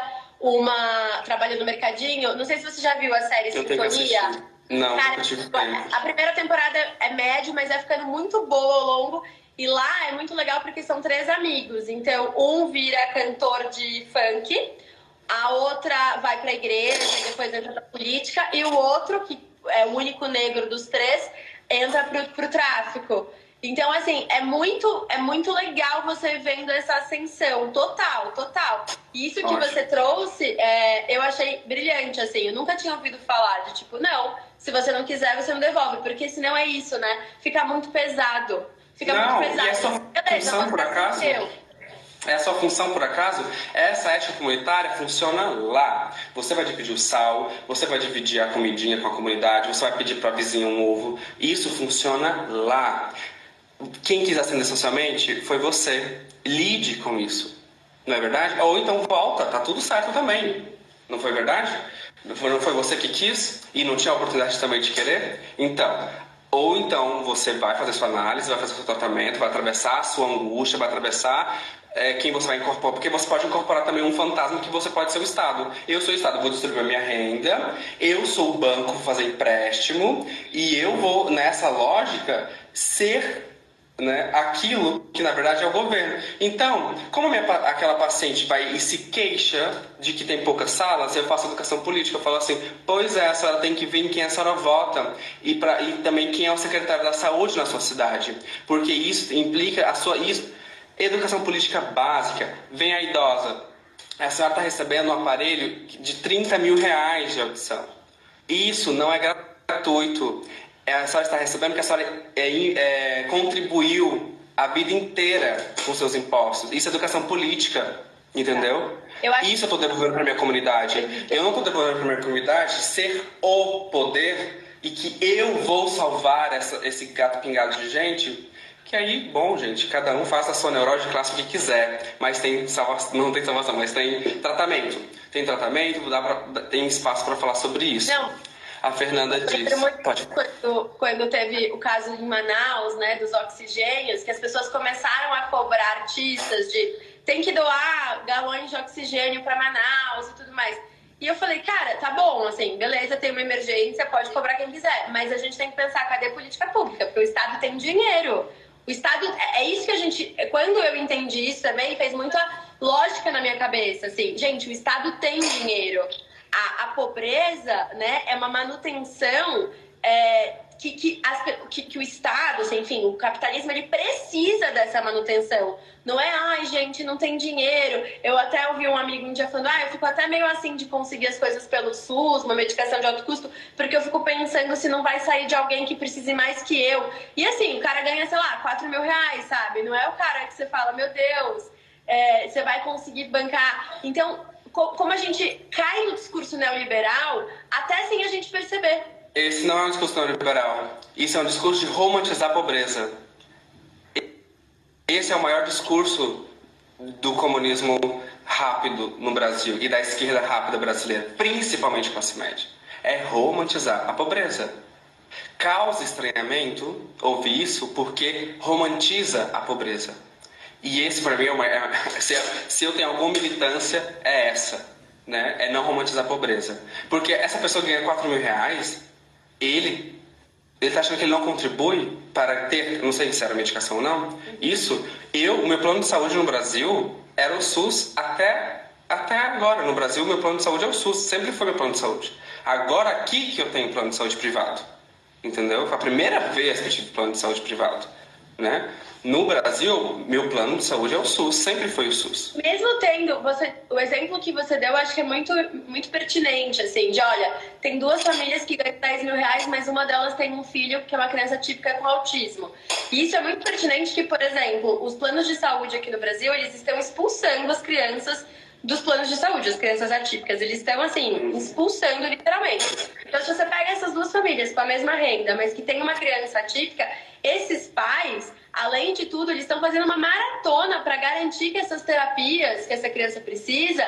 uma trabalha no mercadinho. Não sei se você já viu a série eu Sintonia. Não, Cara, tipo, a primeira temporada é médio, mas vai ficando muito boa ao longo. E lá é muito legal porque são três amigos. Então, um vira cantor de funk, a outra vai pra igreja e depois entra pra política, e o outro, que é o único negro dos três, entra pro, pro tráfico. Então, assim, é muito, é muito legal você vendo essa ascensão total, total. E isso que Ótimo. você trouxe, é, eu achei brilhante, assim. Eu nunca tinha ouvido falar de tipo, não, se você não quiser, você não devolve. Porque senão é isso, né? Fica muito pesado. Fica não, muito pesado. E é sua Beleza, função, por acaso? É a sua função, por acaso? Essa ética comunitária funciona lá. Você vai dividir o sal, você vai dividir a comidinha com a comunidade, você vai pedir para a vizinha um ovo. Isso funciona lá. Quem quis acender socialmente foi você. Lide com isso. Não é verdade? Ou então volta, tá tudo certo também. Não foi verdade? Não foi você que quis e não tinha a oportunidade também de querer? Então, ou então você vai fazer sua análise, vai fazer seu tratamento, vai atravessar a sua angústia, vai atravessar é, quem você vai incorporar, porque você pode incorporar também um fantasma que você pode ser o Estado. Eu sou o Estado, vou distribuir a minha renda, eu sou o banco, vou fazer empréstimo e eu vou, nessa lógica, ser né, aquilo que na verdade é o governo. Então, como minha, aquela paciente vai e se queixa de que tem poucas salas, eu faço educação política, eu falo assim, pois é, a senhora tem que ver em quem a senhora vota e, pra, e também quem é o secretário da saúde na sua cidade, porque isso implica a sua isso, educação política básica. Vem a idosa, a senhora está recebendo um aparelho de 30 mil reais de audição. Isso não é gratuito a senhora está recebendo porque a senhora é, é, contribuiu a vida inteira com seus impostos. Isso é educação política, entendeu? Eu acho... Isso eu estou devolvendo para minha comunidade. Eu não estou devolvendo para minha comunidade ser o poder e que eu vou salvar essa, esse gato pingado de gente. Que aí, bom, gente, cada um faça a sua neurose de classe que quiser, mas tem salvação, não tem salvação, mas tem tratamento. Tem tratamento, dá pra, tem espaço para falar sobre isso. Não. A Fernanda diz. Pode. Quando, quando teve o caso em Manaus, né, dos oxigênios, que as pessoas começaram a cobrar artistas de tem que doar galões de oxigênio para Manaus e tudo mais. E eu falei, cara, tá bom, assim, beleza, tem uma emergência, pode cobrar quem quiser, mas a gente tem que pensar, cadê a política pública? Porque o Estado tem dinheiro. O Estado, é, é isso que a gente, quando eu entendi isso também, fez muita lógica na minha cabeça, assim, gente, o Estado tem dinheiro a, a pobreza né, é uma manutenção é, que, que, as, que, que, o Estado, assim, enfim, o capitalismo, ele precisa dessa manutenção. Não é, ai, gente, não tem dinheiro. Eu até ouvi um amigo um dia falando, ah, eu fico até meio assim de conseguir as coisas pelo SUS, uma medicação de alto custo, porque eu fico pensando se não vai sair de alguém que precise mais que eu. E assim, o cara ganha, sei lá, 4 mil reais, sabe? Não é o cara que você fala, meu Deus, é, você vai conseguir bancar. Então, como a gente cai no discurso neoliberal, até sem a gente perceber. Esse não é um discurso neoliberal. Isso é um discurso de romantizar a pobreza. Esse é o maior discurso do comunismo rápido no Brasil e da esquerda rápida brasileira, principalmente classe média. É romantizar a pobreza. Causa estranhamento ouvir isso porque romantiza a pobreza. E esse, para mim, é uma, é, se, se eu tenho alguma militância, é essa. Né? É não romantizar a pobreza. Porque essa pessoa ganha 4 mil reais, ele ele está achando que ele não contribui para ter, não sei se era medicação ou não. Isso, eu, o meu plano de saúde no Brasil era o SUS até, até agora. No Brasil, meu plano de saúde é o SUS, sempre foi meu plano de saúde. Agora aqui que eu tenho plano de saúde privado. Entendeu? Foi a primeira vez que eu tive plano de saúde privado. Né? No Brasil, meu plano de saúde é o SUS, sempre foi o SUS. Mesmo tendo, você, o exemplo que você deu, acho que é muito, muito pertinente, assim, de olha, tem duas famílias que ganham 10 mil reais, mas uma delas tem um filho que é uma criança típica com autismo. E isso é muito pertinente que, por exemplo, os planos de saúde aqui no Brasil, eles estão expulsando as crianças dos planos de saúde, as crianças atípicas. Eles estão, assim, expulsando literalmente. Então, se você pega essas duas famílias com a mesma renda, mas que tem uma criança atípica, esses pais Além de tudo, eles estão fazendo uma maratona para garantir que essas terapias que essa criança precisa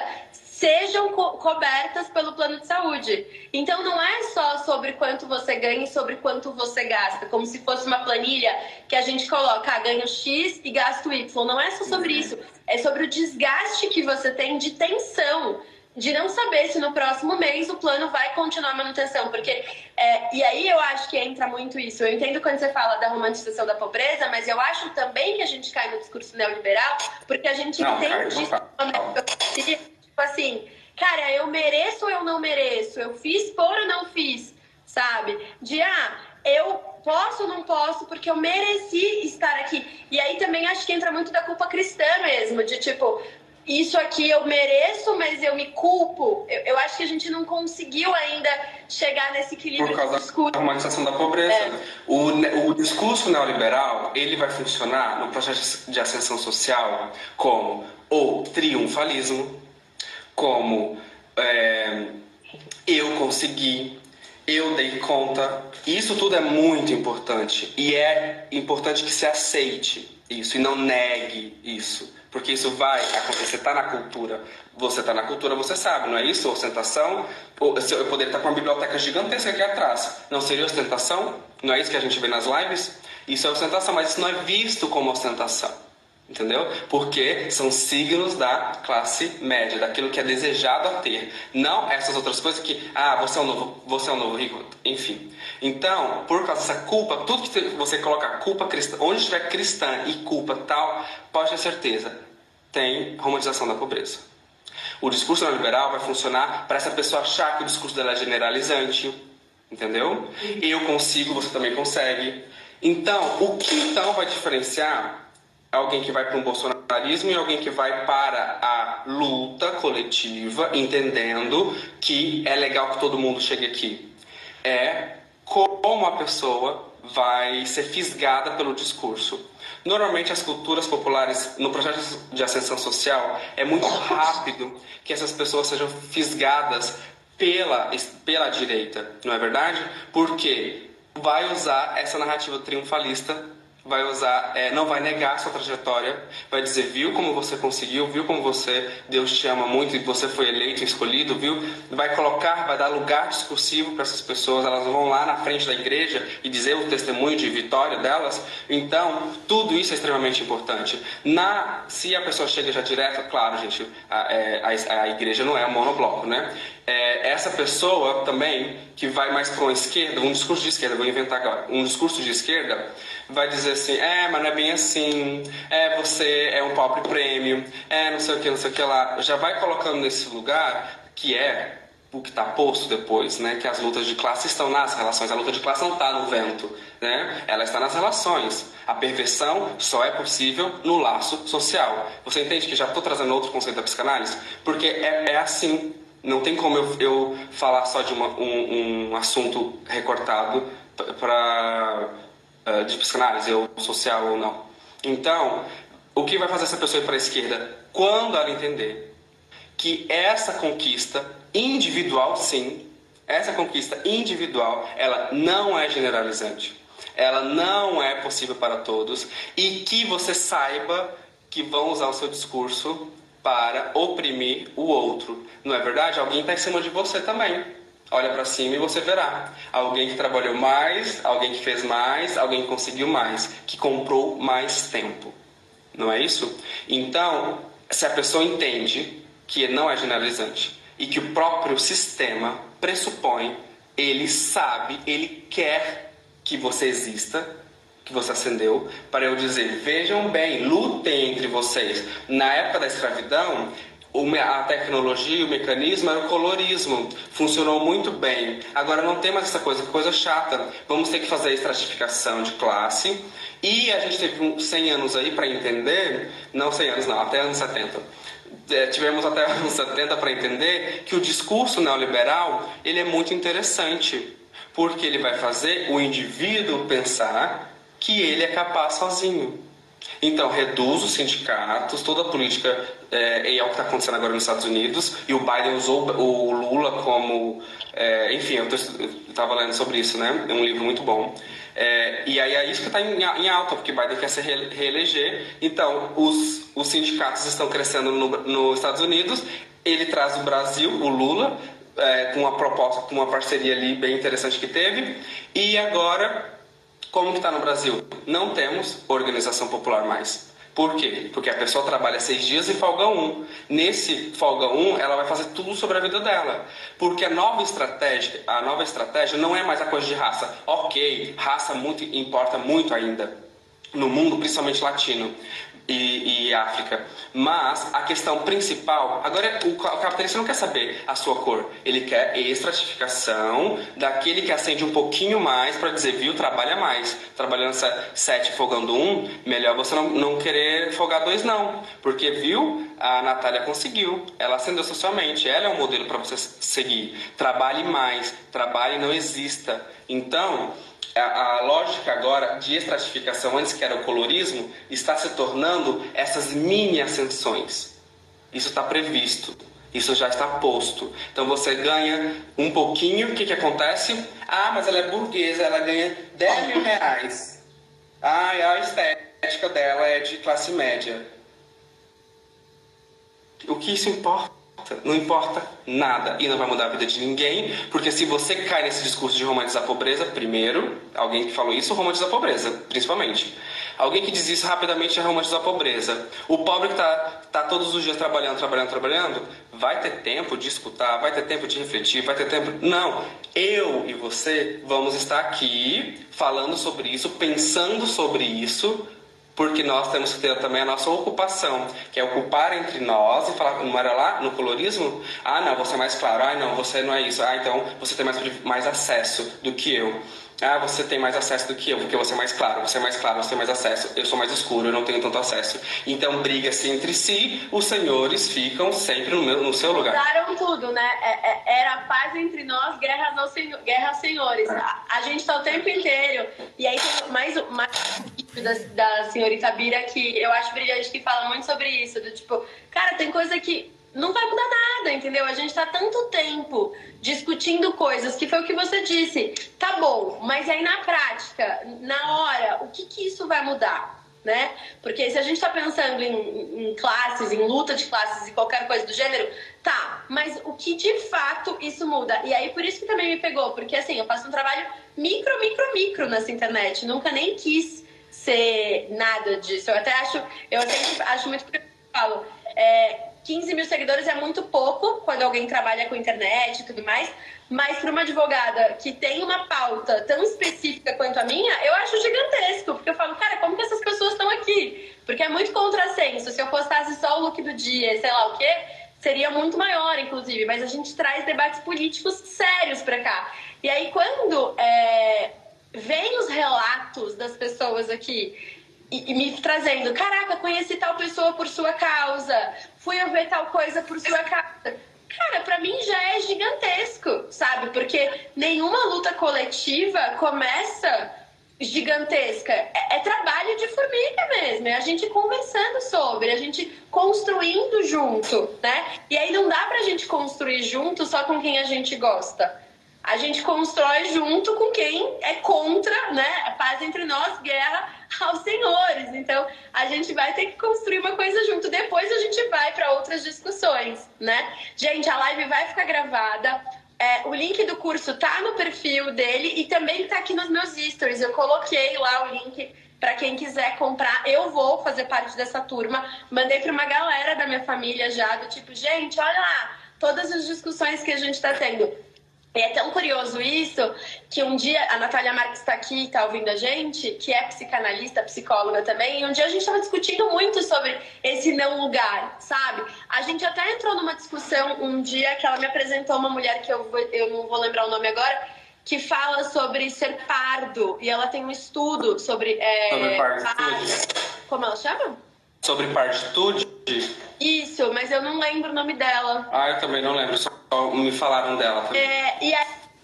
sejam co cobertas pelo plano de saúde. Então não é só sobre quanto você ganha e sobre quanto você gasta, como se fosse uma planilha que a gente coloca, ah, ganho X e gasto Y. Não é só sobre isso, é sobre o desgaste que você tem de tensão de não saber se no próximo mês o plano vai continuar a manutenção. Porque, é, e aí eu acho que entra muito isso. Eu entendo quando você fala da romantização da pobreza, mas eu acho também que a gente cai no discurso neoliberal, porque a gente não, entende tipo assim, cara, eu mereço ou eu não mereço? Eu fiz por ou não fiz? Sabe? De, ah, eu posso ou não posso porque eu mereci estar aqui. E aí também acho que entra muito da culpa cristã mesmo, de tipo, isso aqui eu mereço, mas eu me culpo. Eu, eu, acho que a gente não conseguiu ainda chegar nesse equilíbrio. Por causa da romantização da pobreza. É. O, o discurso neoliberal ele vai funcionar no processo de ascensão social como o triunfalismo, como é, eu consegui, eu dei conta. Isso tudo é muito importante e é importante que se aceite isso e não negue isso porque isso vai acontecer, está na cultura. Você está na cultura, você sabe, não é isso? Ostentação, eu poderia estar com uma biblioteca gigantesca aqui atrás. Não seria ostentação? Não é isso que a gente vê nas lives? Isso é ostentação, mas isso não é visto como ostentação. Entendeu? Porque são signos da classe média, daquilo que é desejado a ter. Não essas outras coisas que, ah, você é um novo, você é um novo rico, enfim. Então, por causa dessa culpa, tudo que você coloca culpa cristã, onde tiver cristã e culpa tal, pode ter certeza, tem romantização da pobreza. O discurso neoliberal vai funcionar para essa pessoa achar que o discurso dela é generalizante, entendeu? Eu consigo, você também consegue. Então, o que então vai diferenciar alguém que vai para um bolsonarismo e alguém que vai para a luta coletiva, entendendo que é legal que todo mundo chegue aqui. É como a pessoa vai ser fisgada pelo discurso. Normalmente as culturas populares no processo de ascensão social é muito rápido que essas pessoas sejam fisgadas pela pela direita, não é verdade? Porque vai usar essa narrativa triunfalista vai usar, é, não vai negar sua trajetória, vai dizer, viu como você conseguiu, viu como você, Deus te ama muito e você foi eleito escolhido, viu? Vai colocar, vai dar lugar discursivo para essas pessoas, elas vão lá na frente da igreja e dizer o testemunho de vitória delas. Então, tudo isso é extremamente importante. Na, se a pessoa chega já direto, claro, gente, a, é, a, a igreja não é um monobloco, né? É, essa pessoa também que vai mais para uma esquerda, um discurso de esquerda, vou inventar agora, um discurso de esquerda, vai dizer assim, é, mas não é bem assim, é, você é um pobre prêmio, é, não sei o que, não sei o que lá. Já vai colocando nesse lugar que é o que está posto depois, né? Que as lutas de classe estão nas relações. A luta de classe não está no vento, né? Ela está nas relações. A perversão só é possível no laço social. Você entende que já estou trazendo outro conceito da psicanálise? Porque é, é assim. Não tem como eu, eu falar só de uma, um, um assunto recortado para uh, de psicanálise ou social ou não. Então, o que vai fazer essa pessoa ir para a esquerda? Quando ela entender que essa conquista individual, sim, essa conquista individual, ela não é generalizante. Ela não é possível para todos e que você saiba que vão usar o seu discurso para oprimir o outro. Não é verdade? Alguém está em cima de você também. Olha para cima e você verá. Alguém que trabalhou mais, alguém que fez mais, alguém que conseguiu mais, que comprou mais tempo. Não é isso? Então, se a pessoa entende que não é generalizante e que o próprio sistema pressupõe, ele sabe, ele quer que você exista, que você acendeu, para eu dizer: vejam bem, lutem entre vocês. Na época da escravidão, a tecnologia, o mecanismo era o colorismo. Funcionou muito bem. Agora não tem mais essa coisa, coisa chata. Vamos ter que fazer a estratificação de classe. E a gente teve uns 100 anos aí para entender, não 100 anos não, até anos 70 é, tivemos até uns 70 para entender que o discurso neoliberal ele é muito interessante, porque ele vai fazer o indivíduo pensar que ele é capaz sozinho. Então, reduz os sindicatos, toda a política, é, é o que está acontecendo agora nos Estados Unidos, e o Biden usou o Lula como. É, enfim, eu estava lendo sobre isso, né? É um livro muito bom. É, e aí é isso que está em, em, alta, porque Biden quer se reeleger. Então, os, os sindicatos estão crescendo no, nos Estados Unidos. Ele traz o Brasil, o Lula, é, com uma proposta, com uma parceria ali bem interessante que teve. E agora, como que está no Brasil? Não temos organização popular mais. Por quê? Porque a pessoa trabalha seis dias e folga um. Nesse folga um, ela vai fazer tudo sobre a vida dela. Porque a nova estratégia, a nova estratégia não é mais a coisa de raça. Ok, raça muito importa muito ainda no mundo, principalmente latino e, e, África. Mas a questão principal, agora o, capitalista não quer saber a sua cor, ele quer estratificação daquele que acende um pouquinho mais para dizer, viu, trabalha mais. Trabalhando sete folgando um, melhor você não, não querer folgar dois, não. Porque, viu, a Natália conseguiu, ela acendeu socialmente, ela é um modelo para você seguir. Trabalhe mais, trabalhe não exista. Então, a, a lógica agora de estratificação, antes que era o colorismo, está se tornando essas mini ascensões. Isso está previsto. Isso já está posto. Então você ganha um pouquinho, o que, que acontece? Ah, mas ela é burguesa, ela ganha 10 mil reais. Ah, a estética dela é de classe média. O que isso importa? Não importa nada e não vai mudar a vida de ninguém, porque se você cai nesse discurso de romantizar a pobreza, primeiro, alguém que falou isso romantiza a pobreza, principalmente. Alguém que diz isso rapidamente é romantizar a pobreza. O pobre que está tá todos os dias trabalhando, trabalhando, trabalhando, vai ter tempo de escutar, vai ter tempo de refletir, vai ter tempo. Não, eu e você vamos estar aqui falando sobre isso, pensando sobre isso porque nós temos que ter também a nossa ocupação, que é ocupar entre nós e falar, não era lá no colorismo? Ah, não, você é mais claro, ah, não, você não é isso, ah, então você tem mais, mais acesso do que eu. Ah, você tem mais acesso do que eu, porque você é mais claro, você é mais claro, você tem mais acesso. Eu sou mais escuro, eu não tenho tanto acesso. Então, briga-se entre si, os senhores ficam sempre no, meu, no seu lugar. Mudaram tudo, né? É, é, era paz entre nós, guerra aos, senhor, guerra aos senhores. A, gente tá o tempo inteiro. E aí mais, mais da, da senhorita Bira que eu acho brilhante, que fala muito sobre isso. Do tipo, cara, tem coisa que não vai mudar nada, entendeu? A gente tá tanto tempo discutindo coisas que foi o que você disse. Tá bom, mas aí na prática, na hora, o que que isso vai mudar? Né? Porque se a gente está pensando em, em, classes, em luta de classes e qualquer coisa do gênero, tá, mas o que de fato isso muda? E aí por isso que também me pegou, porque assim, eu faço um trabalho micro, micro, micro nessa internet, nunca nem quis ser nada disso. Eu até acho, eu sempre acho muito eu falo, é, 15 mil seguidores é muito pouco quando alguém trabalha com internet e tudo mais, mas para uma advogada que tem uma pauta tão específica quanto a minha, eu acho gigantesco, porque eu falo, cara, como que essas pessoas estão aqui? Porque é muito contrassenso. Se eu postasse só o look do dia, sei lá o quê, seria muito maior, inclusive, mas a gente traz debates políticos sérios para cá. E aí, quando é, vem os relatos das pessoas aqui e, e, me trazendo, caraca, conheci tal pessoa por sua causa, fui ver tal coisa por sua causa. Cara, para mim já é gigantesco, sabe? Porque nenhuma luta coletiva começa gigantesca. É, é, trabalho de formiga mesmo, é a gente conversando sobre, a gente construindo junto, né? E aí não dá pra gente construir junto só com quem a gente gosta. A gente constrói junto com quem é contra, né? Paz entre nós, guerra aos senhores. Então, a gente vai ter que construir uma coisa junto. Depois a gente vai para outras discussões, né? Gente, a live vai ficar gravada. É, o link do curso tá no perfil dele e também tá aqui nos meus stories. Eu coloquei lá o link para quem quiser comprar. Eu vou fazer parte dessa turma. Mandei para uma galera da minha família já, do tipo, gente, olha lá, todas as discussões que a gente está tendo. E é tão curioso isso que um dia a Natália Marques está aqui, está ouvindo a gente, que é psicanalista, psicóloga também, e um dia a gente estava discutindo muito sobre esse não lugar, sabe? A gente até entrou numa discussão um dia que ela me apresentou uma mulher que eu, eu não vou lembrar o nome agora, que fala sobre ser pardo, e ela tem um estudo sobre. É, sobre pardo. Como ela chama? Sobre partitude? Isso, mas eu não lembro o nome dela. Ah, eu também não lembro, só me falaram dela. Também. É, e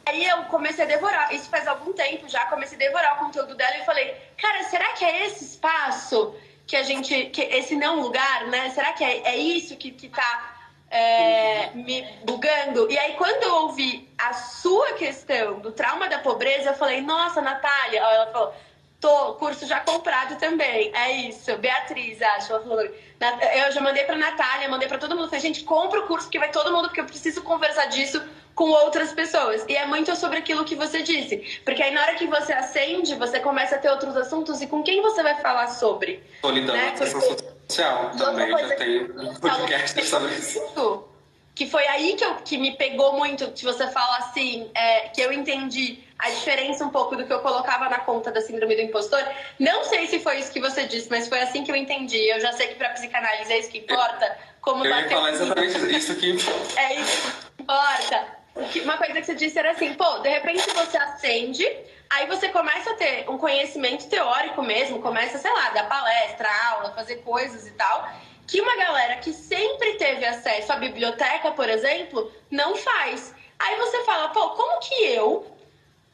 aí eu comecei a devorar, isso faz algum tempo já, comecei a devorar o conteúdo dela e falei, cara, será que é esse espaço que a gente, que esse não lugar, né? Será que é, é isso que, que tá é, me bugando? E aí quando eu ouvi a sua questão do trauma da pobreza, eu falei, nossa, Natália, ela falou Tô, curso já comprado também. É isso. Beatriz, acho. Ela falou. Eu já mandei pra Natália, mandei pra todo mundo. Falei, gente, compra o curso que vai todo mundo, porque eu preciso conversar disso com outras pessoas. E é muito sobre aquilo que você disse. Porque aí na hora que você acende, você começa a ter outros assuntos e com quem você vai falar sobre. Solidão, né? social também. Já tem um podcast sobre isso. Que foi aí que, eu, que me pegou muito, que você fala assim, é, que eu entendi a diferença um pouco do que eu colocava na conta da síndrome do impostor. Não sei se foi isso que você disse, mas foi assim que eu entendi. Eu já sei que para psicanálise é isso que importa. Como eu ia falar exatamente isso que É isso que importa. Uma coisa que você disse era assim, pô, de repente você acende, aí você começa a ter um conhecimento teórico mesmo, começa, sei lá, dar palestra, aula, fazer coisas e tal, que uma galera que sempre teve acesso à biblioteca, por exemplo, não faz. Aí você fala, pô, como que eu,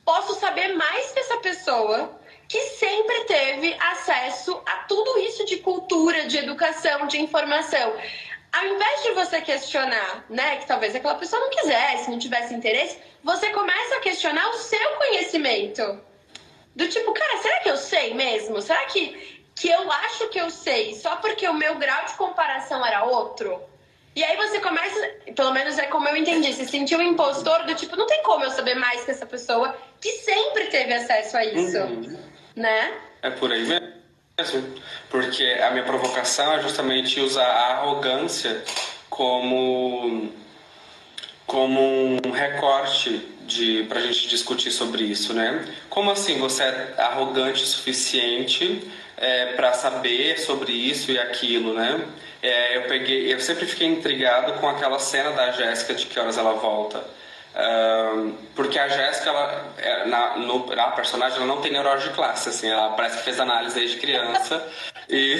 posso saber mais que essa pessoa que sempre teve acesso a tudo isso de cultura, de educação, de informação. Ao invés de você questionar, né, que talvez aquela pessoa não quisesse, não tivesse interesse, você começa a questionar o seu conhecimento. Do tipo, cara, será que eu sei mesmo? Será que, que eu acho que eu sei só porque o meu grau de comparação era outro? E aí você começa, pelo menos é como eu entendi, se sentiu um impostor do tipo, não tem como eu saber mais que essa pessoa que sempre teve acesso a isso, uhum. né? É por aí mesmo. Porque a minha provocação é justamente usar a arrogância como como um recorte de pra gente discutir sobre isso, né? Como assim você é arrogante o suficiente é, para saber sobre isso e aquilo, né? É, eu peguei, eu sempre fiquei intrigado com aquela cena da Jéssica de que horas ela volta. Um, porque a Jéssica, ela, é, na, no, na personagem, ela não tem neurose de classe, assim, ela parece que fez análise desde criança. e,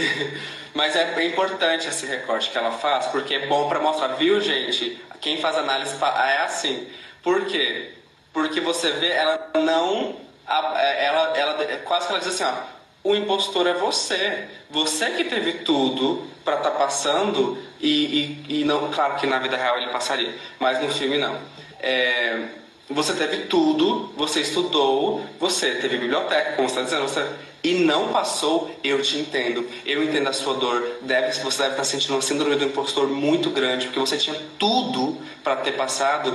mas é importante esse recorte que ela faz, porque é bom para mostrar, viu, gente? Quem faz análise é assim. Por quê? Porque você vê, ela não. Ela, ela, quase que ela diz assim, ó o impostor é você. Você que teve tudo para estar tá passando e, e, e, não, claro que na vida real ele passaria, mas no filme não. É, você teve tudo, você estudou, você teve biblioteca, como você está dizendo, você, e não passou, eu te entendo. Eu entendo a sua dor. Deve, você deve estar sentindo uma síndrome do impostor muito grande, porque você tinha tudo para ter passado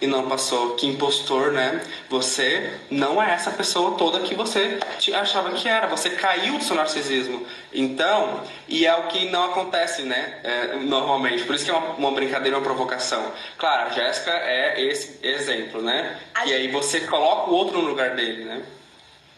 e não passou. Que impostor, né? Você não é essa pessoa toda que você achava que era. Você caiu do seu narcisismo. Então, e é o que não acontece, né? É, normalmente. Por isso que é uma, uma, brincadeira, uma provocação. Claro, a Jéssica é esse exemplo, né? E aí você coloca o outro no lugar dele, né?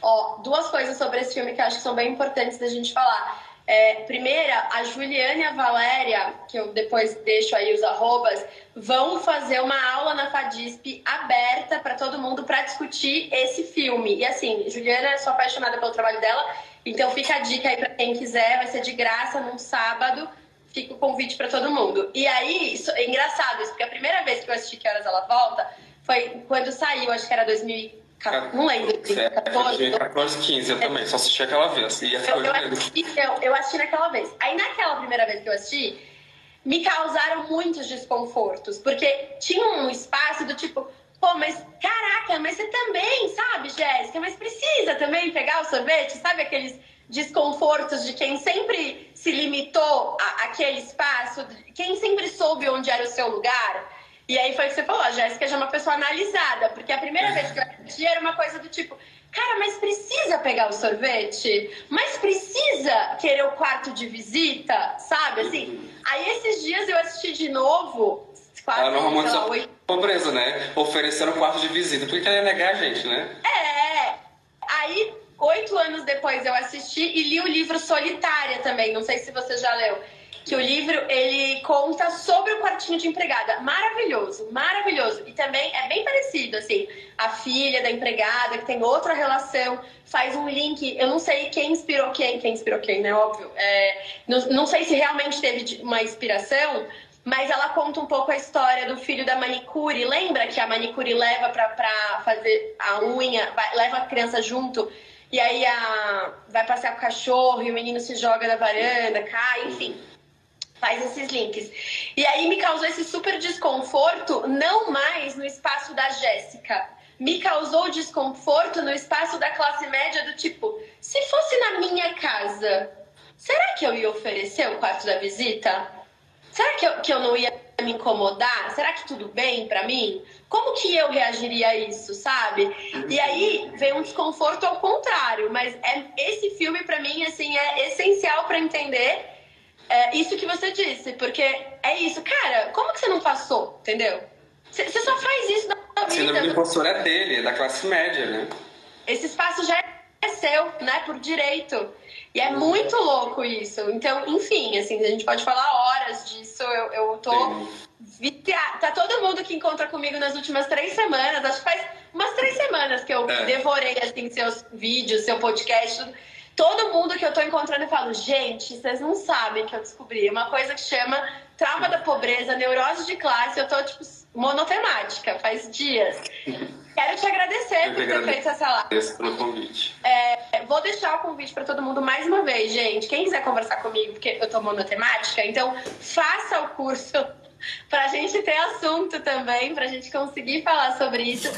Ó, duas coisas sobre esse filme que acho que são bem importantes da gente falar. É, primeira, a Juliana e a Valéria, que eu depois deixo aí os arrobas, vão fazer uma aula na FADISP aberta para todo mundo para discutir esse filme. E assim, Juliana, sou apaixonada pelo trabalho dela, então fica a dica aí para quem quiser, vai ser de graça num sábado. Fica o convite para todo mundo. E aí, isso, é engraçado isso, porque a primeira vez que eu assisti Que Horas Ela Volta foi quando saiu, acho que era 2000 não lembro. 2014, 15, eu também, só assisti aquela vez. E eu, eu, assisti, eu, eu assisti naquela vez. Aí naquela primeira vez que eu assisti, me causaram muitos desconfortos, porque tinha um espaço do tipo, pô, mas caraca, mas você também, sabe, Jéssica, mas precisa também pegar o sorvete, sabe aqueles desconfortos de quem sempre se limitou àquele espaço, quem sempre soube onde era o seu lugar. E aí foi o que você falou, a Jéssica já é uma pessoa analisada, porque a primeira vez que eu assisti era uma coisa do tipo, cara, mas precisa pegar o sorvete? Mas precisa querer o quarto de visita? Sabe, assim? Aí esses dias eu assisti de novo, quase, Ela normalmente sei lá, oito... pobreza, né? Oferecendo o quarto de visita, por que ela ia negar a gente, né? É, aí oito anos depois eu assisti e li o livro Solitária também, não sei se você já leu que o livro ele conta sobre o quartinho de empregada. Maravilhoso, maravilhoso. E também é bem parecido, assim, a filha da empregada, que tem outra relação, faz um link. Eu não sei quem inspirou quem, quem inspirou quem, né? Óbvio. É, não, não sei se realmente teve uma inspiração, mas ela conta um pouco a história do filho da manicure. Lembra que a manicure leva pra, pra fazer a unha, vai, leva a criança junto? E aí a, vai passear com o cachorro e o menino se joga da varanda, cai, enfim faz esses links. E aí me causou esse super desconforto, não mais no espaço da Jéssica. Me causou desconforto no espaço da classe média do tipo, se fosse na minha casa, será que eu ia oferecer o quarto da visita? Será que eu, que eu não ia me incomodar? Será que tudo bem para mim? Como que eu reagiria a isso, sabe? E aí vem um desconforto ao contrário, mas é, esse filme para mim assim é essencial para entender é isso que você disse, porque é isso, cara, como que você não passou, entendeu? Você só faz isso na vida. A síndrome do impostor é dele, é da classe média, né? Esse espaço já é seu, né, por direito. E é muito louco isso. Então, enfim, assim, a gente pode falar horas disso. Eu, eu tô viciada. Tá todo mundo que encontra comigo nas últimas três semanas, acho que faz umas três semanas que eu é. devorei, assim, seus vídeos, seu podcast, tudo Todo mundo que eu tô encontrando eu falo, gente, vocês não sabem que eu descobri uma coisa que chama trauma da pobreza, neurose de classe. Eu tô, tipo, monotemática, faz dias. Quero te agradecer eu por ter feito essa live. Agradeço pelo convite. É, vou deixar o convite para todo mundo mais uma vez, gente. Quem quiser conversar comigo, porque eu tô monotemática, então faça o curso pra gente ter assunto também, pra gente conseguir falar sobre isso.